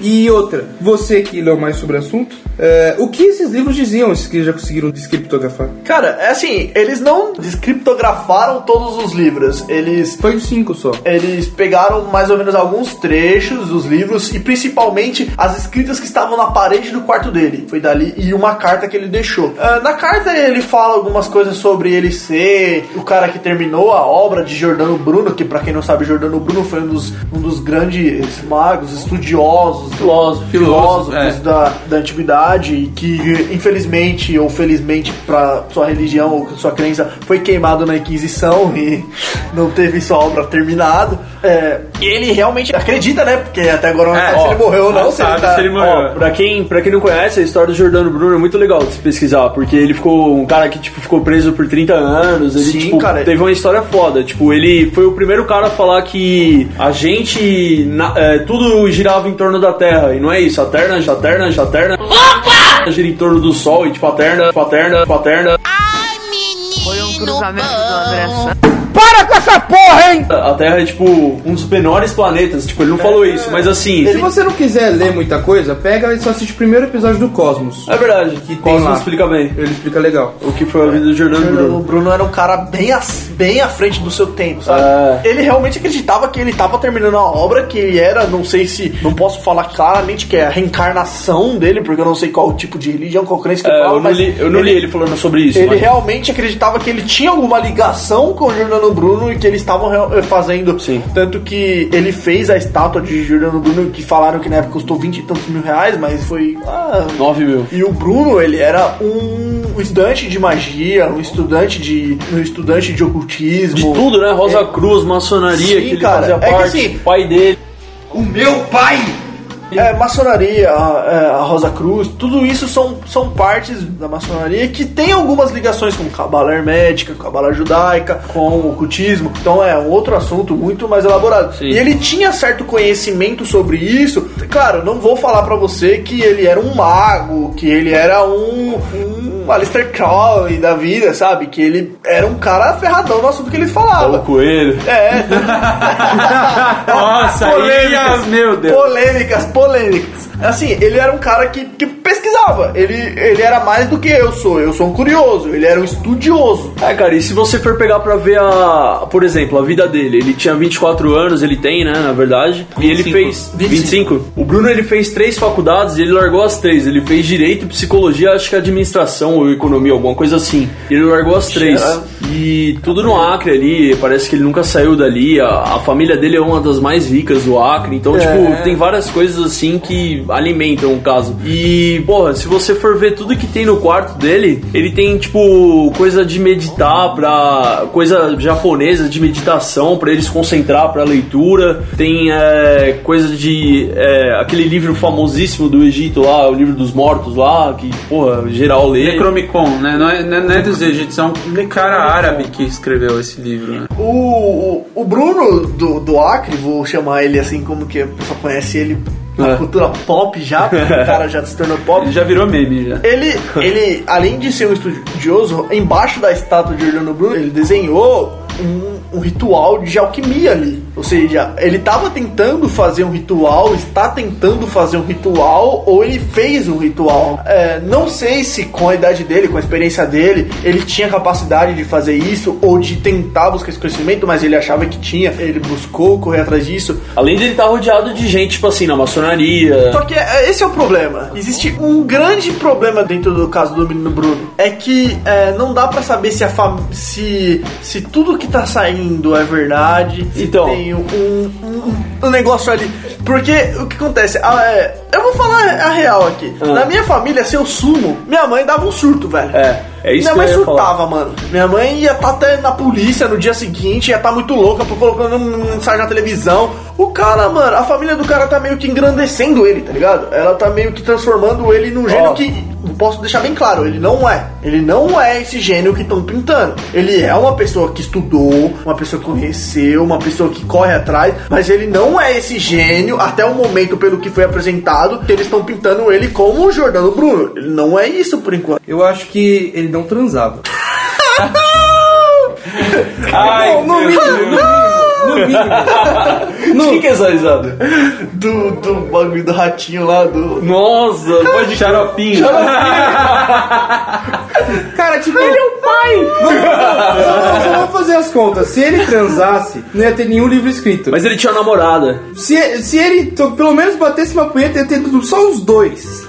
E outra, você que leu mais sobre o assunto, é, o que esses livros diziam, esses que já conseguiram descriptografar? Cara, é assim, eles não descriptografaram todos os livros. Eles Foi 5 só. Eles pegaram mais ou menos alguns trechos dos livros e principalmente as escritas que estavam na parede do quarto dele. Foi dali e uma carta que ele deixou. Ah, na carta ele fala algumas coisas sobre ele ser o cara que terminou a obra de Giordano Bruno, que pra quem não sabe, Giordano Bruno foi um dos, um dos grandes magos, estudiosos, filósofos, Filósofo, é. da, da antiguidade que infelizmente ou felizmente para sua religião ou sua crença foi queimado na Inquisição e não teve sua obra terminada. É, e ele realmente acredita, né? Porque até agora não É, sabe se ó, ele morreu ou não. não se ele tá- se ele morreu. Ó, pra quem, pra quem não conhece, a história do Jordano Bruno é muito legal de se pesquisar, porque ele ficou um cara que, tipo, ficou preso por 30 anos, ele, Sim, tipo, cara. teve uma história foda, tipo, ele foi o primeiro cara a falar que a gente, na- é, tudo girava em torno da Terra, e não é isso, a Terra, a Terra, a Terra, gira em torno do Sol, e tipo, a Terra, a Terra, a Terra, Foi um cruzamento do André Santos. A Terra é, tipo, um dos menores planetas, tipo, ele não falou isso, mas assim... Se você não quiser ler muita coisa, pega e só assiste o primeiro episódio do Cosmos. É verdade, Que tem Cosmos lá. explica bem Ele explica legal. o que foi a vida do Jordano O Bruno. Bruno era um cara bem, as- bem à frente do seu tempo, sabe? É. Ele realmente acreditava que ele estava terminando a obra, que ele era, não sei se, não posso falar claramente que é a reencarnação dele, porque eu não sei qual tipo de religião, qual crença que É, ele fala, eu não li, eu não li ele falando sobre isso. Ele mas- realmente acreditava que ele tinha alguma ligação com o Jordano Giordano Bruno e que eles estavam eh, fazendo. Sim. Tanto que ele fez a estátua de Giordano Bruno, que falaram que na época custou 20 e tantos mil reais, mas foi. Ah, 9 mil. e o Bruno, ele era um estudante de magia, um estudante de. um estudante de ocultismo. De tudo, né? Rosa Cruz, maçonaria, Sim, que ele cara. fazia É que parte, assim- pai dele. O meu pai! É, maçonaria, a, é, a Rosa Cruz, tudo isso são, são partes da maçonaria que tem algumas ligações com cabala hermética, cabala judaica, com o ocultismo. Então é um outro assunto muito mais elaborado. Sim. E ele tinha certo conhecimento sobre isso. Claro, não vou falar pra você que ele era um mago, que ele era um, um Alistair Crowley da vida, sabe? Que ele era um cara ferradão no assunto que ele falava. Paulo Coelho. É. Nossa, aí, meu Deus. Polêmicas, polêmicas. Assim, ele era um cara que, que pesquisava. Ele, ele era mais do que eu sou. Eu sou um curioso. Ele era um estudioso. É, cara, e se você for pegar pra ver a. Por exemplo, a vida dele, ele tinha 24 anos, ele tem, né, na verdade. E ele 25. fez. 25. O Bruno ele fez três faculdades e ele largou as três. Ele fez direito, psicologia, acho que administração ou economia, alguma coisa assim. Ele largou as três. Era- E tudo no Acre ali, parece que ele nunca saiu dali. A, a família dele é uma das mais ricas do Acre. Então, tipo, tem várias coisas assim que alimentam o caso. E, porra, se você for ver tudo que tem no quarto dele, ele tem, tipo, coisa de meditar pra. coisa japonesa de meditação pra ele se concentrar pra leitura. Tem é, coisa de. é, aquele livro famosíssimo do Egito lá, o livro dos mortos lá, que, porra, geral lê. Necromicon, né? Não é, não é- não é dos egípcios, é um cara árabe que escreveu esse livro, né? O, o, o Bruno do, do Acre, vou chamar ele assim como que a pessoa conhece ele na É. cultura pop já, porque o cara já se tornou pop. Ele já virou meme, já. Ele, ele, além de ser um estudioso, embaixo da estátua de Giordano Bruno, ele desenhou um, um ritual de alquimia ali. Ou seja, ele estava tentando fazer um ritual, está tentando fazer um ritual, ou ele fez um ritual. É, não sei se com a idade dele, com a experiência dele, ele tinha capacidade de fazer isso, ou de tentar buscar esse conhecimento, mas ele achava que tinha. Ele buscou correr atrás disso. Além dele estar rodeado de gente, tipo assim, na maçonaria. Só que é, esse é o problema. Existe um grande problema dentro do caso do menino Bruno. É que é, não dá pra saber se se, se tudo que tá saindo é verdade. Então. tem um, um, um negócio ali. Porque o que acontece? Ah, é, eu vou falar a real aqui. Ah. Na minha família, se eu sumo, minha mãe dava um surto, velho. É, é isso Minha que mãe surtava, mano. Minha mãe ia estar até na polícia no dia seguinte, ia estar muito louca, por colocando um mensagem na televisão. O cara, mano, a família do cara tá meio que engrandecendo ele, tá ligado? Ela tá meio que transformando ele num gênio Ó. que, posso deixar bem claro, ele não é. Ele não é esse gênio que estão pintando. Ele é uma pessoa que estudou, uma pessoa que conheceu, uma pessoa que corre atrás, mas ele não é esse gênio, até o momento, pelo que foi apresentado, que eles estão pintando ele como o Jordano Bruno. Ele não é isso por enquanto. Eu acho que ele não transava. Ai, no mínimo, no mínimo, no mínimo. Quem que é essa risada? do, do bagulho do ratinho lá, do. Nossa, pode Xaropinho. Cara, tipo. Ele é o pai! Só, só vamos fazer as contas. Se ele transasse, não ia ter nenhum livro escrito. Mas ele tinha uma namorada. Se, se ele pelo menos batesse uma punheta, ia ter só os dois.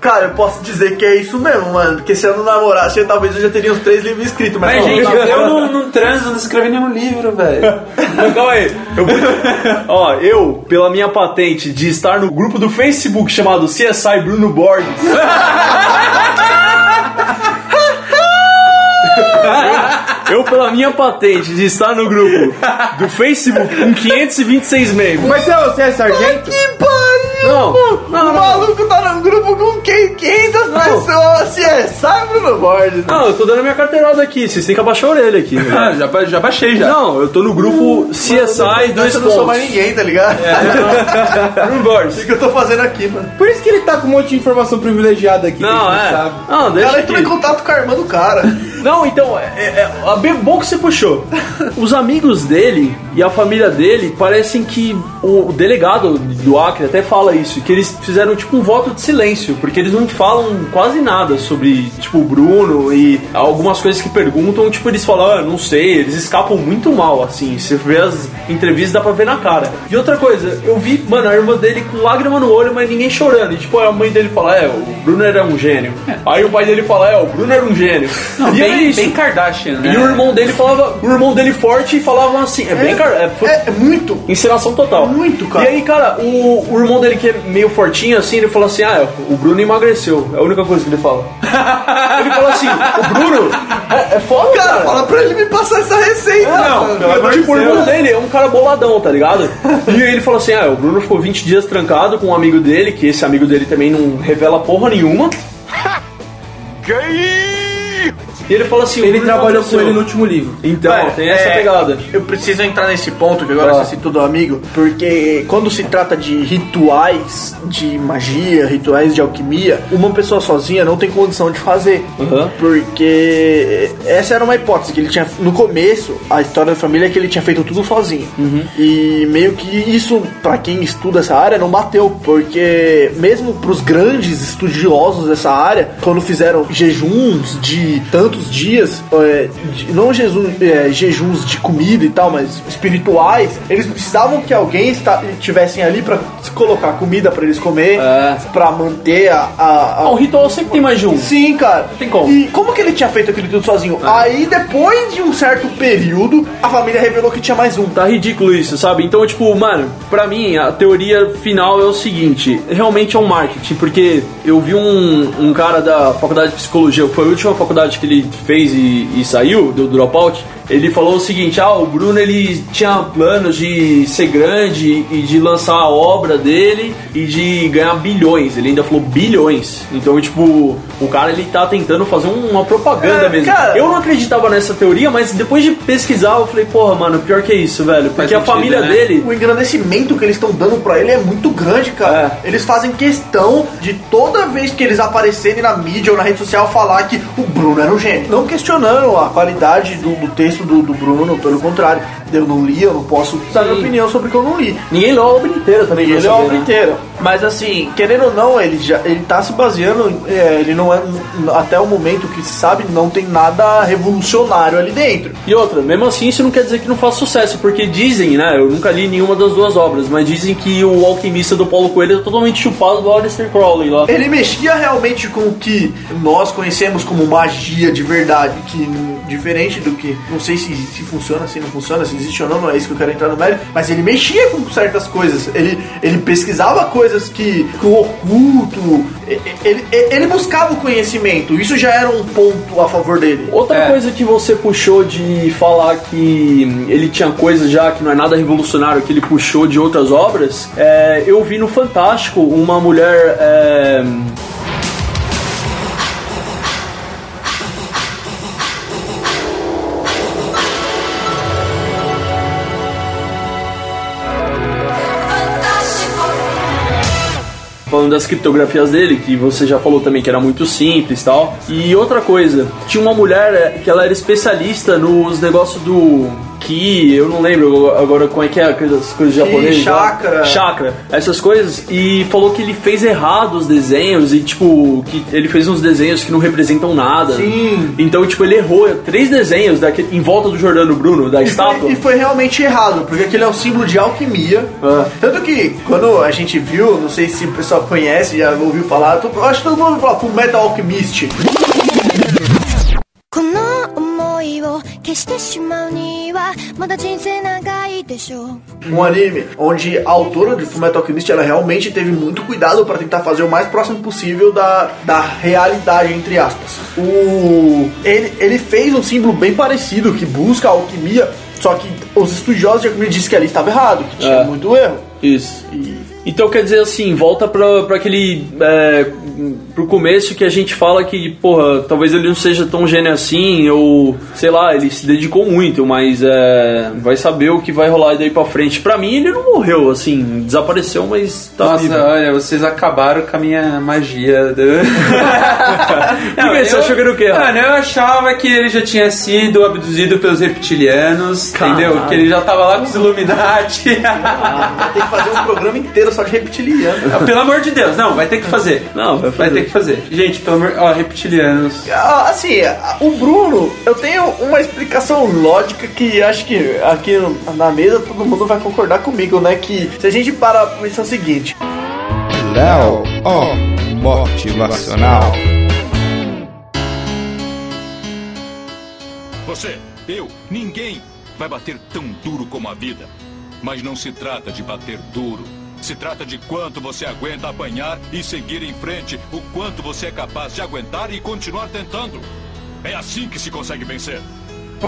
Cara, eu posso dizer que é isso mesmo, mano. Porque se eu não namorasse, eu, talvez eu já teria uns três livros escritos. Mas, Mas, não, gente, não. eu não, não transo, não escrevi nenhum livro, velho. Calma aí. Eu vou... Ó, eu, pela minha patente de estar no grupo do Facebook chamado CSI Bruno Borges. Eu, pela minha patente de estar no grupo do Facebook com 526 membros. Mas você, você é sargento? Que pariu! Não, pô. não, o não. maluco tá num grupo com quem? 500 pessoas. Se é, sai Bruno Borges. Não, eu tô dando minha carteirada aqui. Vocês têm que abaixar a orelha aqui. né? Ah, já, ba- já baixei já. Não, eu tô no grupo CSI dois eu não sou mais ninguém, tá ligado? Bruno O Borges. que eu tô fazendo aqui, mano? Por isso que ele tá com um monte de informação privilegiada aqui. Não, é. sabe. Não, O deixa cara entrou em contato com a irmã do cara. Não, então, é, é, é bem bom que você puxou. Os amigos dele e a família dele parecem que o delegado do Acre até fala isso, que eles fizeram tipo um voto de silêncio, porque eles não falam quase nada sobre, tipo, o Bruno e algumas coisas que perguntam, tipo, eles falam, ah, não sei, eles escapam muito mal, assim, você vê as entrevistas, dá pra ver na cara. E outra coisa, eu vi, mano, a irmã dele com lágrima no olho, mas ninguém chorando, e tipo, a mãe dele fala, é, o Bruno era um gênio. Aí o pai dele fala, é, o Bruno era um gênio. Não, e bem bem, isso. bem Kardashian, né? E o irmão dele falava, o irmão dele forte falava assim, é, bem cara, é, É, é muito. encenação total. Muito, cara. E aí, cara, o, o irmão dele que é meio fortinho assim, ele fala assim: "Ah, o Bruno emagreceu". É a única coisa que ele fala. ele fala assim: "O Bruno é, é foda, cara". Cara, fala pra ele me passar essa receita. Não, amor de Tipo, o irmão dele é um cara boladão, tá ligado? E aí ele falou assim: ah, o Bruno ficou 20 dias trancado com um amigo dele, que esse amigo dele também não revela porra nenhuma. E ele falou assim: Ele trabalhou com ele no último livro. Então, É, tem essa é, pegada. Eu preciso entrar nesse ponto que agora Ah. você citou do amigo, porque quando se trata de rituais de magia, rituais de alquimia, uma pessoa sozinha não tem condição de fazer. Aham. Porque essa era uma hipótese que ele tinha no começo, a história da família é que ele tinha feito tudo sozinho. E meio que isso, pra quem estuda essa área, não bateu, porque mesmo pros grandes estudiosos dessa área, quando fizeram jejuns de dias, é, de- não jejum, é, jejuns de comida e tal, mas espirituais, eles precisavam que alguém esta- tivessem ali pra colocar comida pra eles comer, É. pra manter a, a- a- o ritual sempre tem mais de um. Sim, cara. tem como. E como que ele tinha feito aquilo tudo sozinho? Aí, depois de um certo período, a família revelou que tinha mais um. Tá ridículo isso, sabe? Então, tipo, mano, pra mim, a teoria final é o seguinte: realmente é um marketing, porque eu vi um, um cara da faculdade de psicologia, foi a última faculdade que ele fez e, e saiu, do dropout. Ele falou o seguinte: ah, o Bruno ele tinha planos de ser grande e de lançar a obra dele e de ganhar bilhões. Ele ainda falou bilhões. Então, tipo, o cara ele tá tentando fazer um- uma propaganda É, mesmo. cara. Eu não acreditava nessa teoria, mas depois de pesquisar, eu falei, porra, mano, pior que isso, velho. Porque a sentido, família né? dele. O engrandecimento que eles estão dando pra ele é muito grande, cara. Eles fazem questão de toda vez que eles aparecerem na mídia ou na rede social falar que o Bruno era um gênio. Não questionando a qualidade do, do texto do, do Bruno, pelo contrário. Eu não li, eu não posso dar minha opinião sobre o que eu não li. Ninguém leu a obra inteira também. Pra é a obra né? inteira. Mas assim, querendo ou não, ele já ele tá se baseando. é, ele não é. Até o momento que se sabe, não tem nada revolucionário ali dentro. E outra, mesmo assim, isso não quer dizer que não faz sucesso, porque dizem, né? Eu nunca li nenhuma das duas obras, mas dizem que o alquimista do Paulo Coelho é totalmente chupado do Aleister Crowley lá. Ele mexia realmente com o que nós conhecemos como magia de verdade, que diferente do que. Não sei se, se funciona, se não funciona, se existe ou não, não é isso que eu quero entrar no mérito, mas ele mexia com certas coisas. Ele, ele pesquisava coisas que. com o oculto. Ele, ele, buscava o conhecimento. Isso já era um ponto a favor dele. Outra É. coisa que você puxou de falar que ele tinha coisa já que não é nada revolucionário, que ele puxou de outras obras, é, eu vi no Fantástico uma mulher. é, Falando das criptografias dele, que você já falou também que era muito simples e tal. E outra coisa, tinha uma mulher é, que ela era especialista nos negócios do Ki, eu não lembro agora como é que é aquelas coisas japonesas. chakra. Chakra, essas coisas. E falou que ele fez errado os desenhos e, tipo, que ele fez uns desenhos que não representam nada. Sim. Então, tipo, ele errou três desenhos daquele, em volta do Jordano Bruno, da E estátua. foi, e foi realmente errado, porque aquele é um símbolo de alquimia. Ah. Tanto que, quando a gente viu, não sei se o pessoal conhece, já ouviu falar, eu acho que todo mundo ouviu falar, Full Metal Alchemist. 消してしまうにはまだ人生長いでしょう Um anime onde a autora de Full Metal Alchemist, ela realmente teve muito cuidado para tentar fazer o mais próximo possível da, da realidade, entre aspas. O, ele, ele fez um símbolo bem parecido, que busca a alquimia, só que os estudiosos de alquimia disseram que ali estava errado, que tinha É. muito erro. Isso. Então quer dizer assim, volta pra, pra aquele. É, pro começo que a gente fala que, porra, talvez ele não seja tão gênio assim, ou sei lá, ele se dedicou muito, mas é, vai saber o que vai rolar daí pra frente. Pra mim, ele não morreu, assim, desapareceu, mas tá Nossa, vivo. olha, vocês acabaram com a minha magia. Do... Por que? Você achou que era o quê? Mano, eu achava que ele já tinha sido abduzido pelos reptilianos, Caralho. entendeu? Que ele já tava lá com os Illuminati. Ah, tem que fazer um programa inteiro só de reptiliano. Pelo amor de Deus, não, vai ter que fazer. Não, vai Vai ter que fazer. Gente, pelo amor... Ó, reptilianos. Ah, Assim, o Bruno, eu tenho uma explicação lógica que acho que aqui na mesa todo mundo vai concordar comigo, né? Que se a gente parar pra pensar o seguinte: Léo, ó, motivacional. Você, eu, ninguém vai bater tão duro como a vida. Mas não se trata de bater duro. Se trata de quanto você aguenta apanhar e seguir em frente, o quanto você é capaz de aguentar e continuar tentando. É assim que se consegue vencer.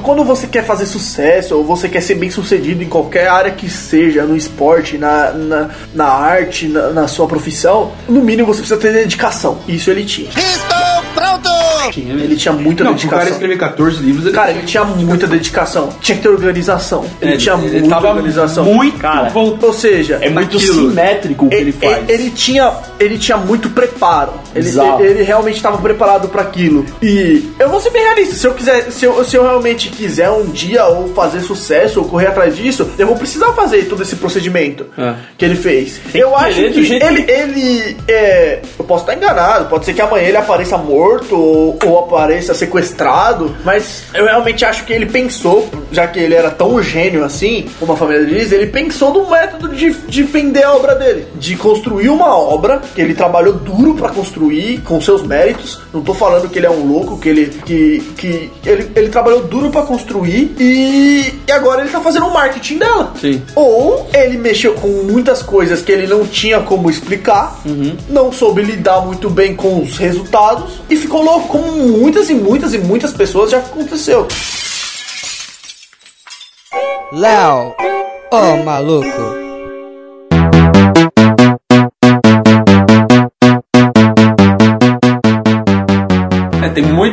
Quando você quer fazer sucesso ou você quer ser bem sucedido em qualquer área que seja, no esporte, na, na, na arte, na, na sua profissão, no mínimo você precisa ter dedicação. Isso ele tinha. Estou pronto! Ele tinha muita Não, dedicação. cara escrever 14 livros, ele Cara, ele tinha muita dedicação. Tinha que ter organização. Ele É, tinha ele muita tava organização. muito cara. Ou seja, É muito naquilo. simétrico o que ele faz. Ele, ele tinha, ele tinha muito preparo. Ele, ele, ele realmente estava preparado para aquilo. E eu vou ser bem realista. Se eu quiser, se eu, se eu realmente quiser um dia ou fazer sucesso ou correr atrás disso, eu vou precisar fazer todo esse procedimento É. que ele fez. Tem eu que acho que jeito ele, ele é, eu posso estar enganado. Pode ser que amanhã ele apareça morto ou, ou apareça sequestrado. Mas eu realmente acho que ele pensou, já que ele era tão gênio assim, como a família diz, ele pensou no método de, de vender a obra dele, de construir uma obra que ele trabalhou duro pra construir com seus méritos. Não tô falando que ele é um louco, que ele que, que ele, ele trabalhou duro pra construir e, e agora ele tá fazendo o marketing dela. Sim. Ou ele mexeu com muitas coisas que ele não tinha como explicar, não soube lidar muito bem com os resultados e ficou louco, como muitas e muitas e muitas pessoas já aconteceu. Léo, ô maluco.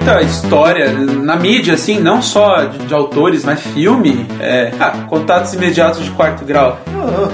Muita história na mídia, assim, não só de, de autores, mas filme. É, ah, contatos imediatos de quarto grau.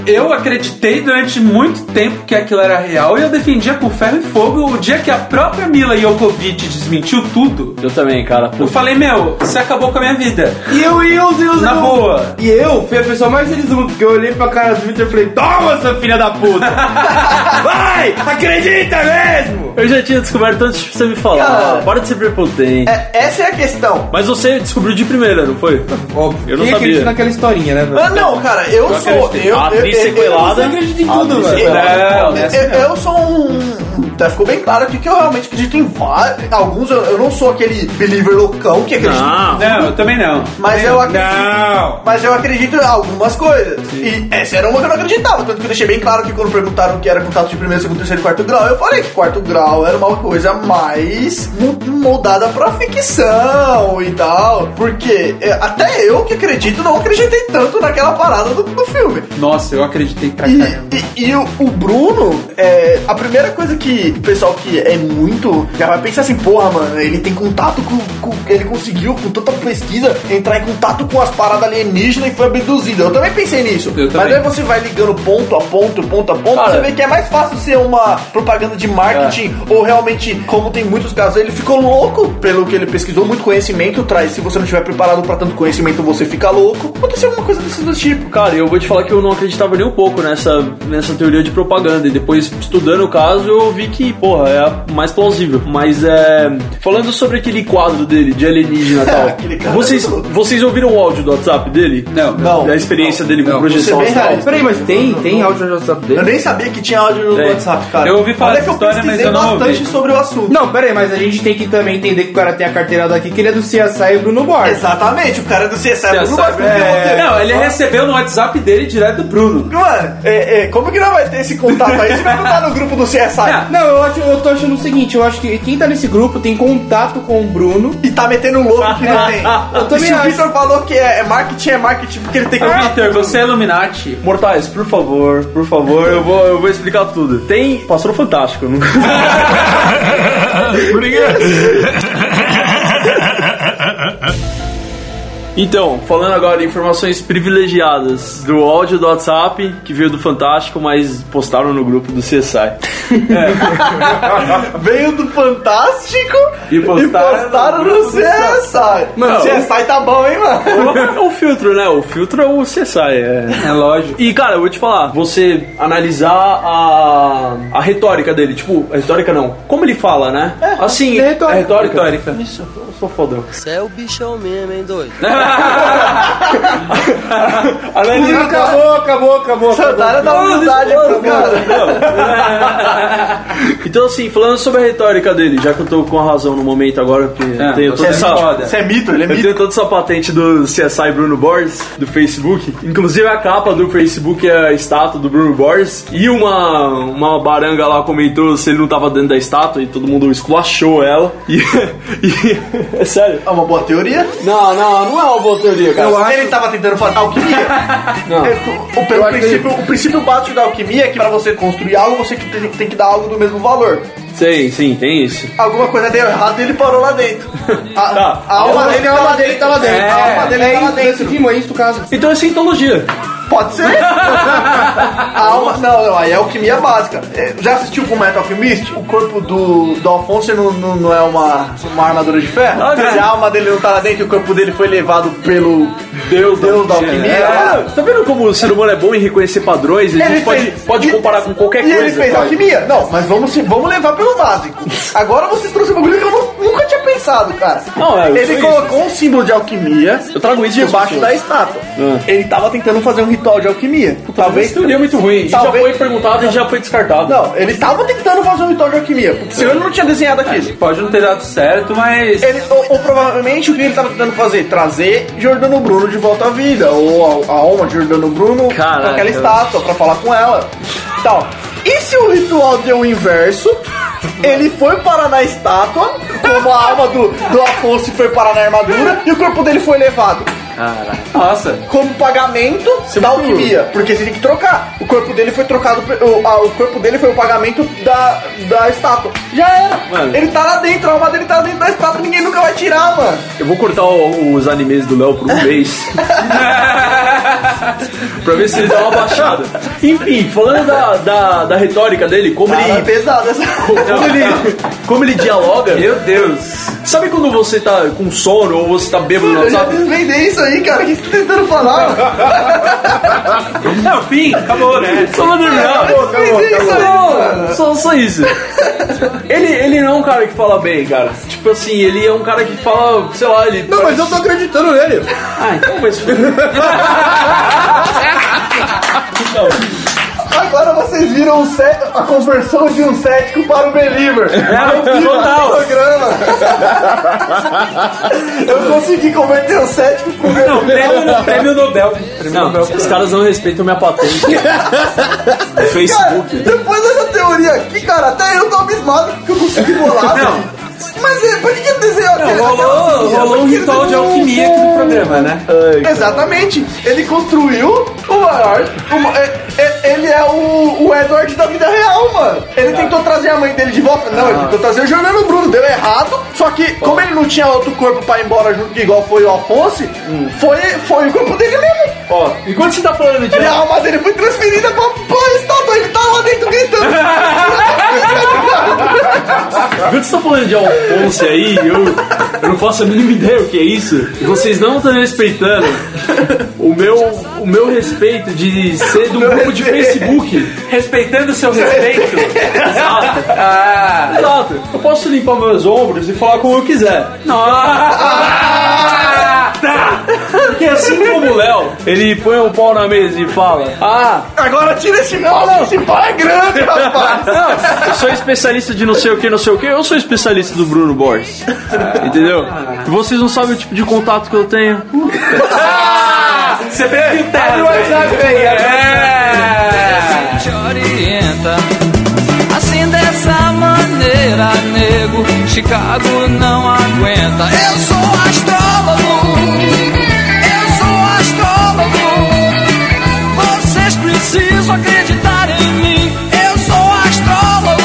Eu acreditei durante muito tempo que aquilo era real e eu defendia com ferro e fogo o dia que a própria Mila Jokovic desmentiu tudo. Eu também, cara. Eu falei, meu, você acabou com a minha vida. E eu, e eu, e eu, Na eu- boa. E eu fui a pessoa mais feliz do mundo, porque eu olhei pra cara do Victor e falei, toma, sua filha da puta! Vai! Acredita mesmo! Eu já tinha descoberto antes de você me falar. Cara, Para de ser prepotente. É, essa é a questão. Mas você descobriu de primeira, não foi? Óbvio. Eu não Quem acredita sabia. naquela historinha, né? Ah, não, cara, eu, Eu sou. Eu, A atriz eu, eu, sequelada. É assim, eu, não. eu sou um. Já ficou bem claro aqui que eu realmente acredito em vários. Alguns eu, eu não sou aquele believer loucão que acredita Não. Não, eu também não. Mas eu acredito. Não! Mas eu acredito em algumas coisas. E essa era uma que eu não acreditava. Tanto que eu deixei bem claro que quando perguntaram o que era contato de primeiro, segundo, terceiro e quarto grau, eu falei que quarto grau era uma coisa mais mo- moldada pra ficção e tal. Porque é, até eu que acredito não acreditei tanto naquela parada do, do filme. Nossa, eu acreditei pra E, caramba. e- e o, o Bruno, é, a primeira coisa que o pessoal que é muito. Já vai pensar assim, porra, mano, ele tem contato com, com. Ele conseguiu, com tanta pesquisa, entrar em contato com as paradas alienígenas e foi abduzido. Eu também pensei nisso. Eu Mas também. aí você vai ligando ponto a ponto, ponto a ponto, Cara, você vê que é mais fácil ser uma propaganda de marketing ou realmente, como tem muitos casos, ele ficou louco pelo que ele pesquisou, muito conhecimento traz. Se você não estiver preparado pra tanto conhecimento, você fica louco. Aconteceu alguma coisa desse do tipo. Cara, eu vou te falar que eu não acreditava nem um pouco nessa, nessa teoria de propaganda. E depois, estudando o caso, eu vi que, porra, é a mais plausível. Mas é. Falando sobre aquele quadro dele, de alienígena e tal. Aquele cara vocês, é vocês ouviram o áudio do WhatsApp dele? Não, Não. Da experiência dele com Não, projeção é astral? Peraí, mas tem, tem áudio no WhatsApp Eu dele? nem sabia que tinha áudio no Tem. WhatsApp, cara. Eu ouvi falar Olha dessa que eu história, mas pesquisei eu não bastante ouvi. sobre o assunto. Não, peraí, mas a gente tem que também entender que o cara tem a carteira daqui, que ele é do CSI e Bruno Borges. Exatamente, o cara do CSI não sabe? vai é. Não, ele recebeu no WhatsApp dele direto do Bruno. Mano, é, é, como que não vai ter esse contato aí? Você vai botar no grupo do CSI Ah, Não, eu, acho, eu tô achando o seguinte, eu acho que quem tá nesse grupo tem contato com o Bruno. e tá metendo um louco que não tem. Eu E também se o acho. Victor falou que é, é marketing, é marketing porque ele tem Ô, contato. Peter, você é Illuminati. Mortais, por favor, por favor, eu vou, eu vou explicar tudo. Tem. Passou fantástico. Não... Então, falando agora de informações privilegiadas do áudio do WhatsApp, que veio do Fantástico, mas postaram no grupo do CSI. Veio do Fantástico E postaram postaram no no CSI. Mano, o CSI tá bom, hein, mano? É o filtro, né? O filtro é o CSI. É... É lógico. E, cara, eu vou te falar, você analisar a, a retórica dele, tipo, a retórica não, como ele fala, né? assim, é retórica. é retórica. Retórica. Isso, eu sou fodão. Você é o bichão mesmo, hein, doido? A Nani Acabou, acabou, acabou. Sandália dá humildade pro cara. Então, assim, falando sobre a retórica dele, já que eu tô com a razão no momento agora, porque É, eu tenho você toda é essa. Você é mito, ele é Eu mito. tenho toda essa patente do CSI Bruno Borges, do Facebook. Inclusive a capa do Facebook é a estátua do Bruno Borges. E uma, uma baranga lá comentou se ele não tava dentro da estátua e todo mundo esculachou ela. E. e é sério. É uma boa teoria. Não, não, não é uma boa teoria, cara. Eu Ele tava tentando fazer alquimia. Não. É, o, pelo princípio, o princípio básico da alquimia é que pra você construir algo, você tem, tem que dar algo do mesmo valor. Sim, sim, tem isso. Alguma coisa deu errado e ele parou lá dentro. A, Tá. a alma dele a alma dele tava dentro. A alma dele é tava isso, dentro. decidimos, é isso do caso. Então é cientologia. Pode ser. A alma, não, não, aí é alquimia básica. É, Já assistiu com Metal Alchemist? O corpo do, do Alfonso não, não, não é uma, uma armadura de ferro? Ah, Se a alma dele não tá lá dentro e o corpo dele foi levado pelo Deus, Deus da alquimia. É, tá vendo como o ser humano é bom em reconhecer padrões? A Ele gente pode, fez- pode e- comparar com qualquer e coisa. ele fez alquimia? Não, mas vamos, se- vamos levar pelo básico. Agora você trouxe um bagulho que eu nu- nunca tinha pensado, cara. Não, é, ele sou colocou um símbolo de alquimia Eu trago isso debaixo da estátua. Ah. Ele tava tentando fazer um ritual de alquimia. Talvez. Essa teoria é muito ruim. Já Talvez- foi perguntado e já foi descartado. Não, ele tava tentando fazer um ritual de alquimia, porque senão ele não tinha desenhado aquilo. Pode não ter dado certo, mas. Ele, ou, ou provavelmente o que ele tava tentando fazer? Trazer Jordano Bruno de volta à vida, ou a, a alma de Jordano Bruno Caraca. com aquela estátua pra falar com ela. Então, e se o ritual deu o inverso? Ele foi parar na estátua, como a alma do, do Afonso foi parar na armadura, e o corpo dele foi levado. Nossa. Como pagamento da alquimia. Porque você tem que trocar. O corpo dele foi trocado. O, a- o corpo dele foi o pagamento da, da estátua. Já era. Mano. Ele tá lá dentro, a alma dele tá dentro da estátua, ninguém nunca vai tirar, mano. Eu vou cortar o- os animes do Léo por um mês. pra ver se ele dá uma baixada. Enfim, falando da, da, da retórica dele, como Cara, ele. pesado essa Como ele, como ele dialoga. Meu Deus. Sabe quando você tá com sono ou você tá bêbado no Eu já vender isso aí, cara. O que você tá tentando falar? É o fim, acabou, né? Só pra terminar. Vender isso aí, mano. Só, só isso. Ele, ele não é um cara que fala bem, cara. Tipo assim, ele é um cara que fala, sei lá, ele. Não, mas eu tô acreditando nele. Ah, então vai se Então, Agora vocês viram cé- a conversão de um cético para o believer. Eu vi total. programa. Eu consegui converter o cético com o Não, prêmio, prêmio Nobel. Prêmio não, Nobel. os caras não respeitam minha patente. do Cara, Facebook. depois dessa teoria aqui, cara, até eu tô abismado que eu consegui bolar. Não. Mas é, por que ele aquele- aquela Rolou, alquimia? rolou um ele ritual de alquimia aqui no programa, né? Exatamente. Ele construiu o maior. o- é- é- ele é o, o Edward da vida real, mano. Ele tentou trazer a mãe dele de volta. Não, ele tentou trazer o Jordano Bruno. Deu errado. Só que, como ele não tinha outro corpo pra ir embora junto, igual foi o Alfonso, foi, foi o corpo dele mesmo. Ó, enquanto você tá falando de. E a alma dele foi transferida pra, pra estátua. Ele tá lá dentro gritando. Enquanto você tá falando de Alfonso aí, eu, eu não faço a mínima ideia o que é isso. E vocês não estão respeitando o meu, o meu respeito de ser do grupo de. Facebook. Respeitando o seu respeito. Exato. Ah, Exato. Eu posso limpar meus ombros e falar como eu quiser. ah, tá. Porque assim como o Léo, ele põe o pau na mesa e fala: Ah, Agora tira esse pau. Não, esse pau é grande, rapaz. não, sou especialista de não sei o que, não sei o que, eu sou especialista do Bruno Borges. Entendeu? E vocês não sabem o tipo de contato que eu tenho. Você veio terra. Abre o WhatsApp aí, É. te orienta. Assim dessa maneira, nego, Chicago não aguenta. Eu sou astrólogo, Vocês precisam acreditar em mim. Eu sou astrólogo.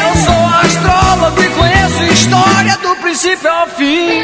Eu sou astrólogo e conheço a história do princípio ao fim.